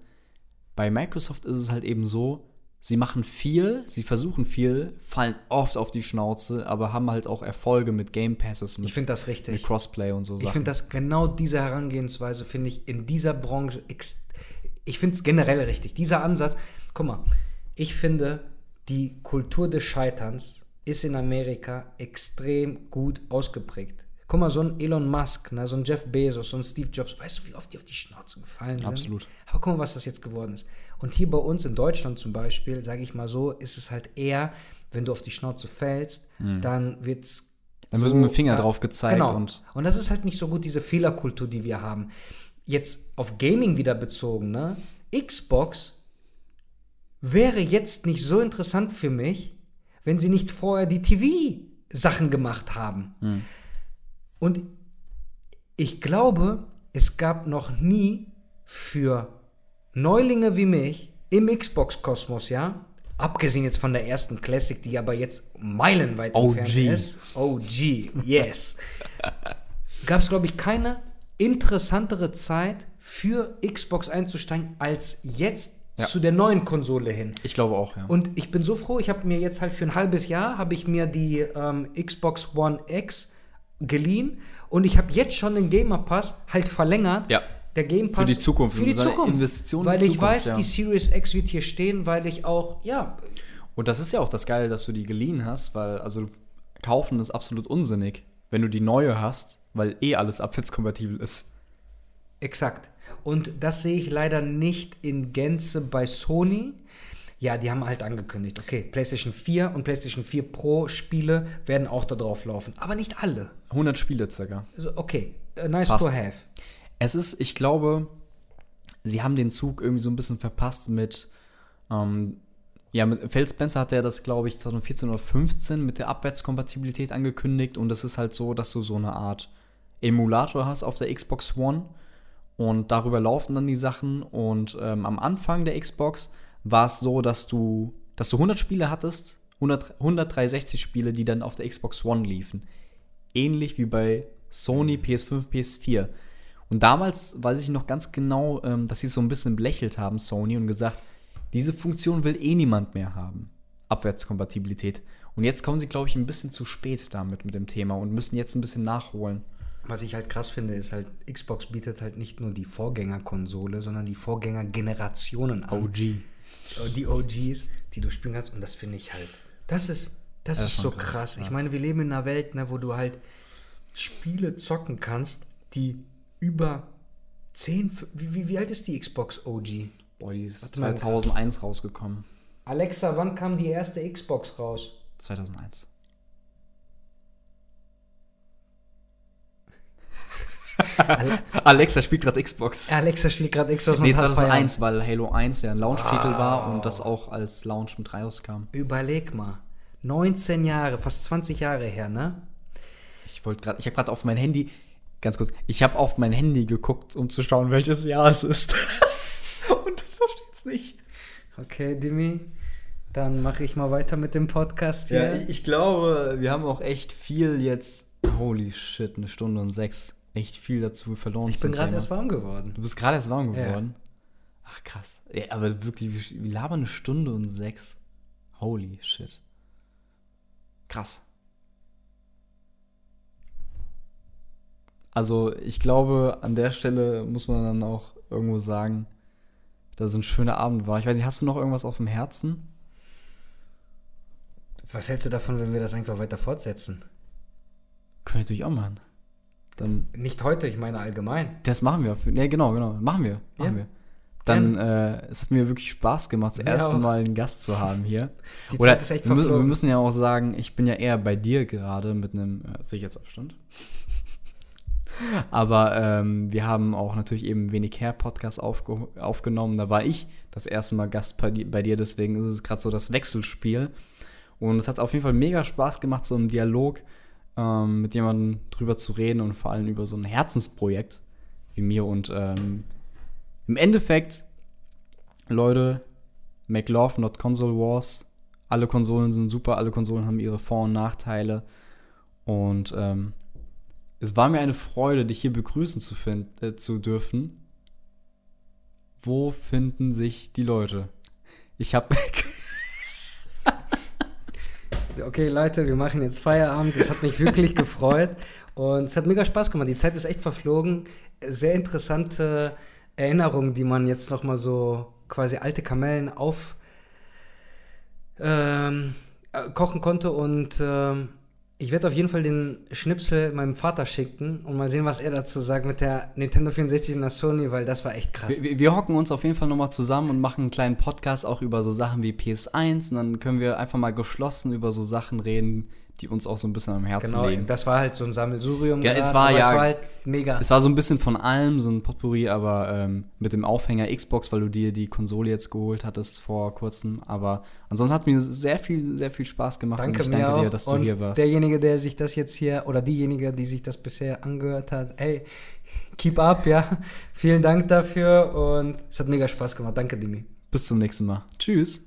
bei Microsoft ist es halt eben so, sie machen viel, sie versuchen viel, fallen oft auf die Schnauze, aber haben halt auch Erfolge mit Game Passes,
mit, ich das richtig.
mit Crossplay und so
Sachen. Ich finde das genau diese Herangehensweise finde ich in dieser Branche ich finde es generell richtig. Dieser Ansatz, guck mal, ich finde die Kultur des Scheiterns ist in Amerika extrem gut ausgeprägt. Guck mal, so ein Elon Musk, ne, so ein Jeff Bezos, so ein Steve Jobs, weißt du, wie oft die auf die Schnauze gefallen sind?
Absolut.
Aber guck mal, was das jetzt geworden ist. Und hier bei uns in Deutschland zum Beispiel, sage ich mal so, ist es halt eher, wenn du auf die Schnauze fällst, mhm. dann wird es.
Dann wird so, mit dem Finger da, drauf gezeigt.
Genau. Und, und das ist halt nicht so gut, diese Fehlerkultur, die wir haben. Jetzt auf Gaming wieder bezogen, ne? Xbox wäre jetzt nicht so interessant für mich, wenn sie nicht vorher die TV-Sachen gemacht haben. Mhm. Und ich glaube, es gab noch nie für Neulinge wie mich im Xbox-Kosmos, ja, abgesehen jetzt von der ersten Classic, die aber jetzt meilenweit
OG. entfernt ist.
OG, yes. (laughs) gab es, glaube ich, keine interessantere Zeit für Xbox einzusteigen als jetzt ja. zu der neuen Konsole hin.
Ich glaube auch, ja.
Und ich bin so froh, ich habe mir jetzt halt für ein halbes Jahr, habe ich mir die ähm, Xbox One X geliehen und ich habe jetzt schon den Gamer Pass halt verlängert.
Ja.
Der Game Pass
für die Zukunft,
für die Zukunft,
Investition
weil
ich
Zukunft, weiß, ja. die Series X wird hier stehen, weil ich auch ja.
Und das ist ja auch das Geile, dass du die geliehen hast, weil also kaufen ist absolut unsinnig, wenn du die neue hast, weil eh alles abwärtskompatibel ist.
Exakt. Und das sehe ich leider nicht in Gänze bei Sony. Ja, die haben halt angekündigt, okay, PlayStation 4 und PlayStation 4 Pro Spiele werden auch da drauf laufen, aber nicht alle.
100 Spiele circa.
Also, okay, nice Passt. to have.
Es ist, ich glaube, sie haben den Zug irgendwie so ein bisschen verpasst mit, ähm, ja, mit Phil Spencer hat er das, glaube ich, 2014 oder 2015 mit der Abwärtskompatibilität angekündigt und es ist halt so, dass du so eine Art Emulator hast auf der Xbox One und darüber laufen dann die Sachen und ähm, am Anfang der Xbox war es so, dass du, dass du 100 Spiele hattest, 100, 163 Spiele, die dann auf der Xbox One liefen. Ähnlich wie bei Sony PS5, PS4. Und damals weiß ich noch ganz genau, ähm, dass sie so ein bisschen belächelt haben, Sony, und gesagt, Diese Funktion will eh niemand mehr haben. Abwärtskompatibilität. Und jetzt kommen sie, glaube ich, ein bisschen zu spät damit mit dem Thema und müssen jetzt ein bisschen nachholen.
Was ich halt krass finde, ist halt, Xbox bietet halt nicht nur die Vorgängerkonsole, sondern die Vorgängergenerationen an.
OG.
Äh, Die OGs, die du spielen kannst. Und das finde ich halt, das ist, das
Das
ist so krass.
krass,
Ich meine, wir leben in einer Welt, ne, wo du halt Spiele zocken kannst, die über 10, f- wie, wie, wie alt ist die Xbox OG?
Boah, die ist
Warte mal.
2001 rausgekommen.
Alexa, wann kam die erste Xbox raus?
2001. (laughs) Alexa spielt gerade Xbox.
Alexa steht gerade Xbox
Nee,
und hat
2001, weil Halo 1 ja ein Launch-Titel war und das auch als Launch mit rauskam.
Überleg mal. 19 Jahre, fast 20 Jahre her, ne?
Ich wollte gerade, ich habe gerade auf mein Handy, ganz kurz, ich habe auf mein Handy geguckt, um zu schauen, welches Jahr es ist. (laughs) und da steht's nicht.
Okay, Dimi, dann mache ich mal weiter mit dem Podcast hier.
Ja, ich, ich glaube, wir haben auch echt viel jetzt. Holy shit, eine Stunde und sechs. Echt viel dazu verloren.
ich bin gerade erst warm geworden.
Du bist gerade erst warm
Ja.
geworden. Ach krass. Ja, aber wirklich, wir, wir labern eine Stunde und sechs. Holy shit. Krass. Also ich glaube, an der Stelle muss man dann auch irgendwo sagen, dass es ein schöner Abend war. Ich weiß nicht, hast du noch irgendwas auf dem Herzen?
Was hältst du davon, wenn wir das einfach weiter fortsetzen?
Können wir natürlich auch machen. Dann,
Nicht heute, ich meine allgemein.
das machen wir. Ja, genau, genau. Machen wir. Machen
Ja.
wir. Dann, äh, es hat mir wirklich Spaß gemacht, das
Mir
erste
auch.
Mal einen Gast zu haben hier. (laughs)
Die
Oder
Zeit ist echt
wir, mü- wir
verflogen.
müssen ja auch sagen, ich bin ja eher bei dir gerade mit einem äh, Sicherheitsabstand. (laughs) Aber ähm, wir haben auch natürlich eben wenig her Podcast aufge aufgenommen. Da war ich das erste Mal Gast bei, bei dir, deswegen ist es gerade so das Wechselspiel. Und es hat auf jeden Fall mega Spaß gemacht, so im Dialog ähm, mit jemandem drüber zu reden und vor allem über so ein Herzensprojekt wie mir. Und ähm, im Endeffekt, Leute, Make Love, not Console Wars. Alle Konsolen sind super, alle Konsolen haben ihre Vor- und Nachteile. Und ähm, es war mir eine Freude, dich hier begrüßen zu, fin- äh, zu dürfen. Wo finden sich die Leute? Ich habe (laughs)
Okay, Leute, wir machen jetzt Feierabend. Es hat mich wirklich (laughs) gefreut und es hat mega Spaß gemacht. Die Zeit ist echt verflogen. Sehr interessante Erinnerungen, die man jetzt noch mal so quasi alte Kamellen auf ähm, äh, kochen konnte und ähm, ich werde auf jeden Fall den Schnipsel meinem Vater schicken und mal sehen, was er dazu sagt mit der Nintendo 64 und der Sony, weil das war echt krass.
Wir, wir hocken uns auf jeden Fall nochmal zusammen und machen einen kleinen Podcast auch über so Sachen wie PS1 und dann können wir einfach mal geschlossen über so Sachen reden, die uns auch so ein bisschen am Herzen
Genau,
liegen.
das war halt so ein Sammelsurium.
Ja, es war ja-
es war halt mega.
Es war so ein bisschen von allem, so ein Potpourri, aber ähm, mit dem Aufhänger Xbox, weil du dir die Konsole jetzt geholt hattest vor kurzem. Aber ansonsten hat mir sehr viel, sehr viel Spaß gemacht
Danke,
und ich
mir
danke
auch.
dir, dass du
und
hier warst.
Derjenige, der sich das jetzt hier, oder diejenige, die sich das bisher angehört hat, ey, keep up, ja. Vielen Dank dafür und es hat mega Spaß gemacht. Danke, Dimi.
Bis zum nächsten Mal. Tschüss.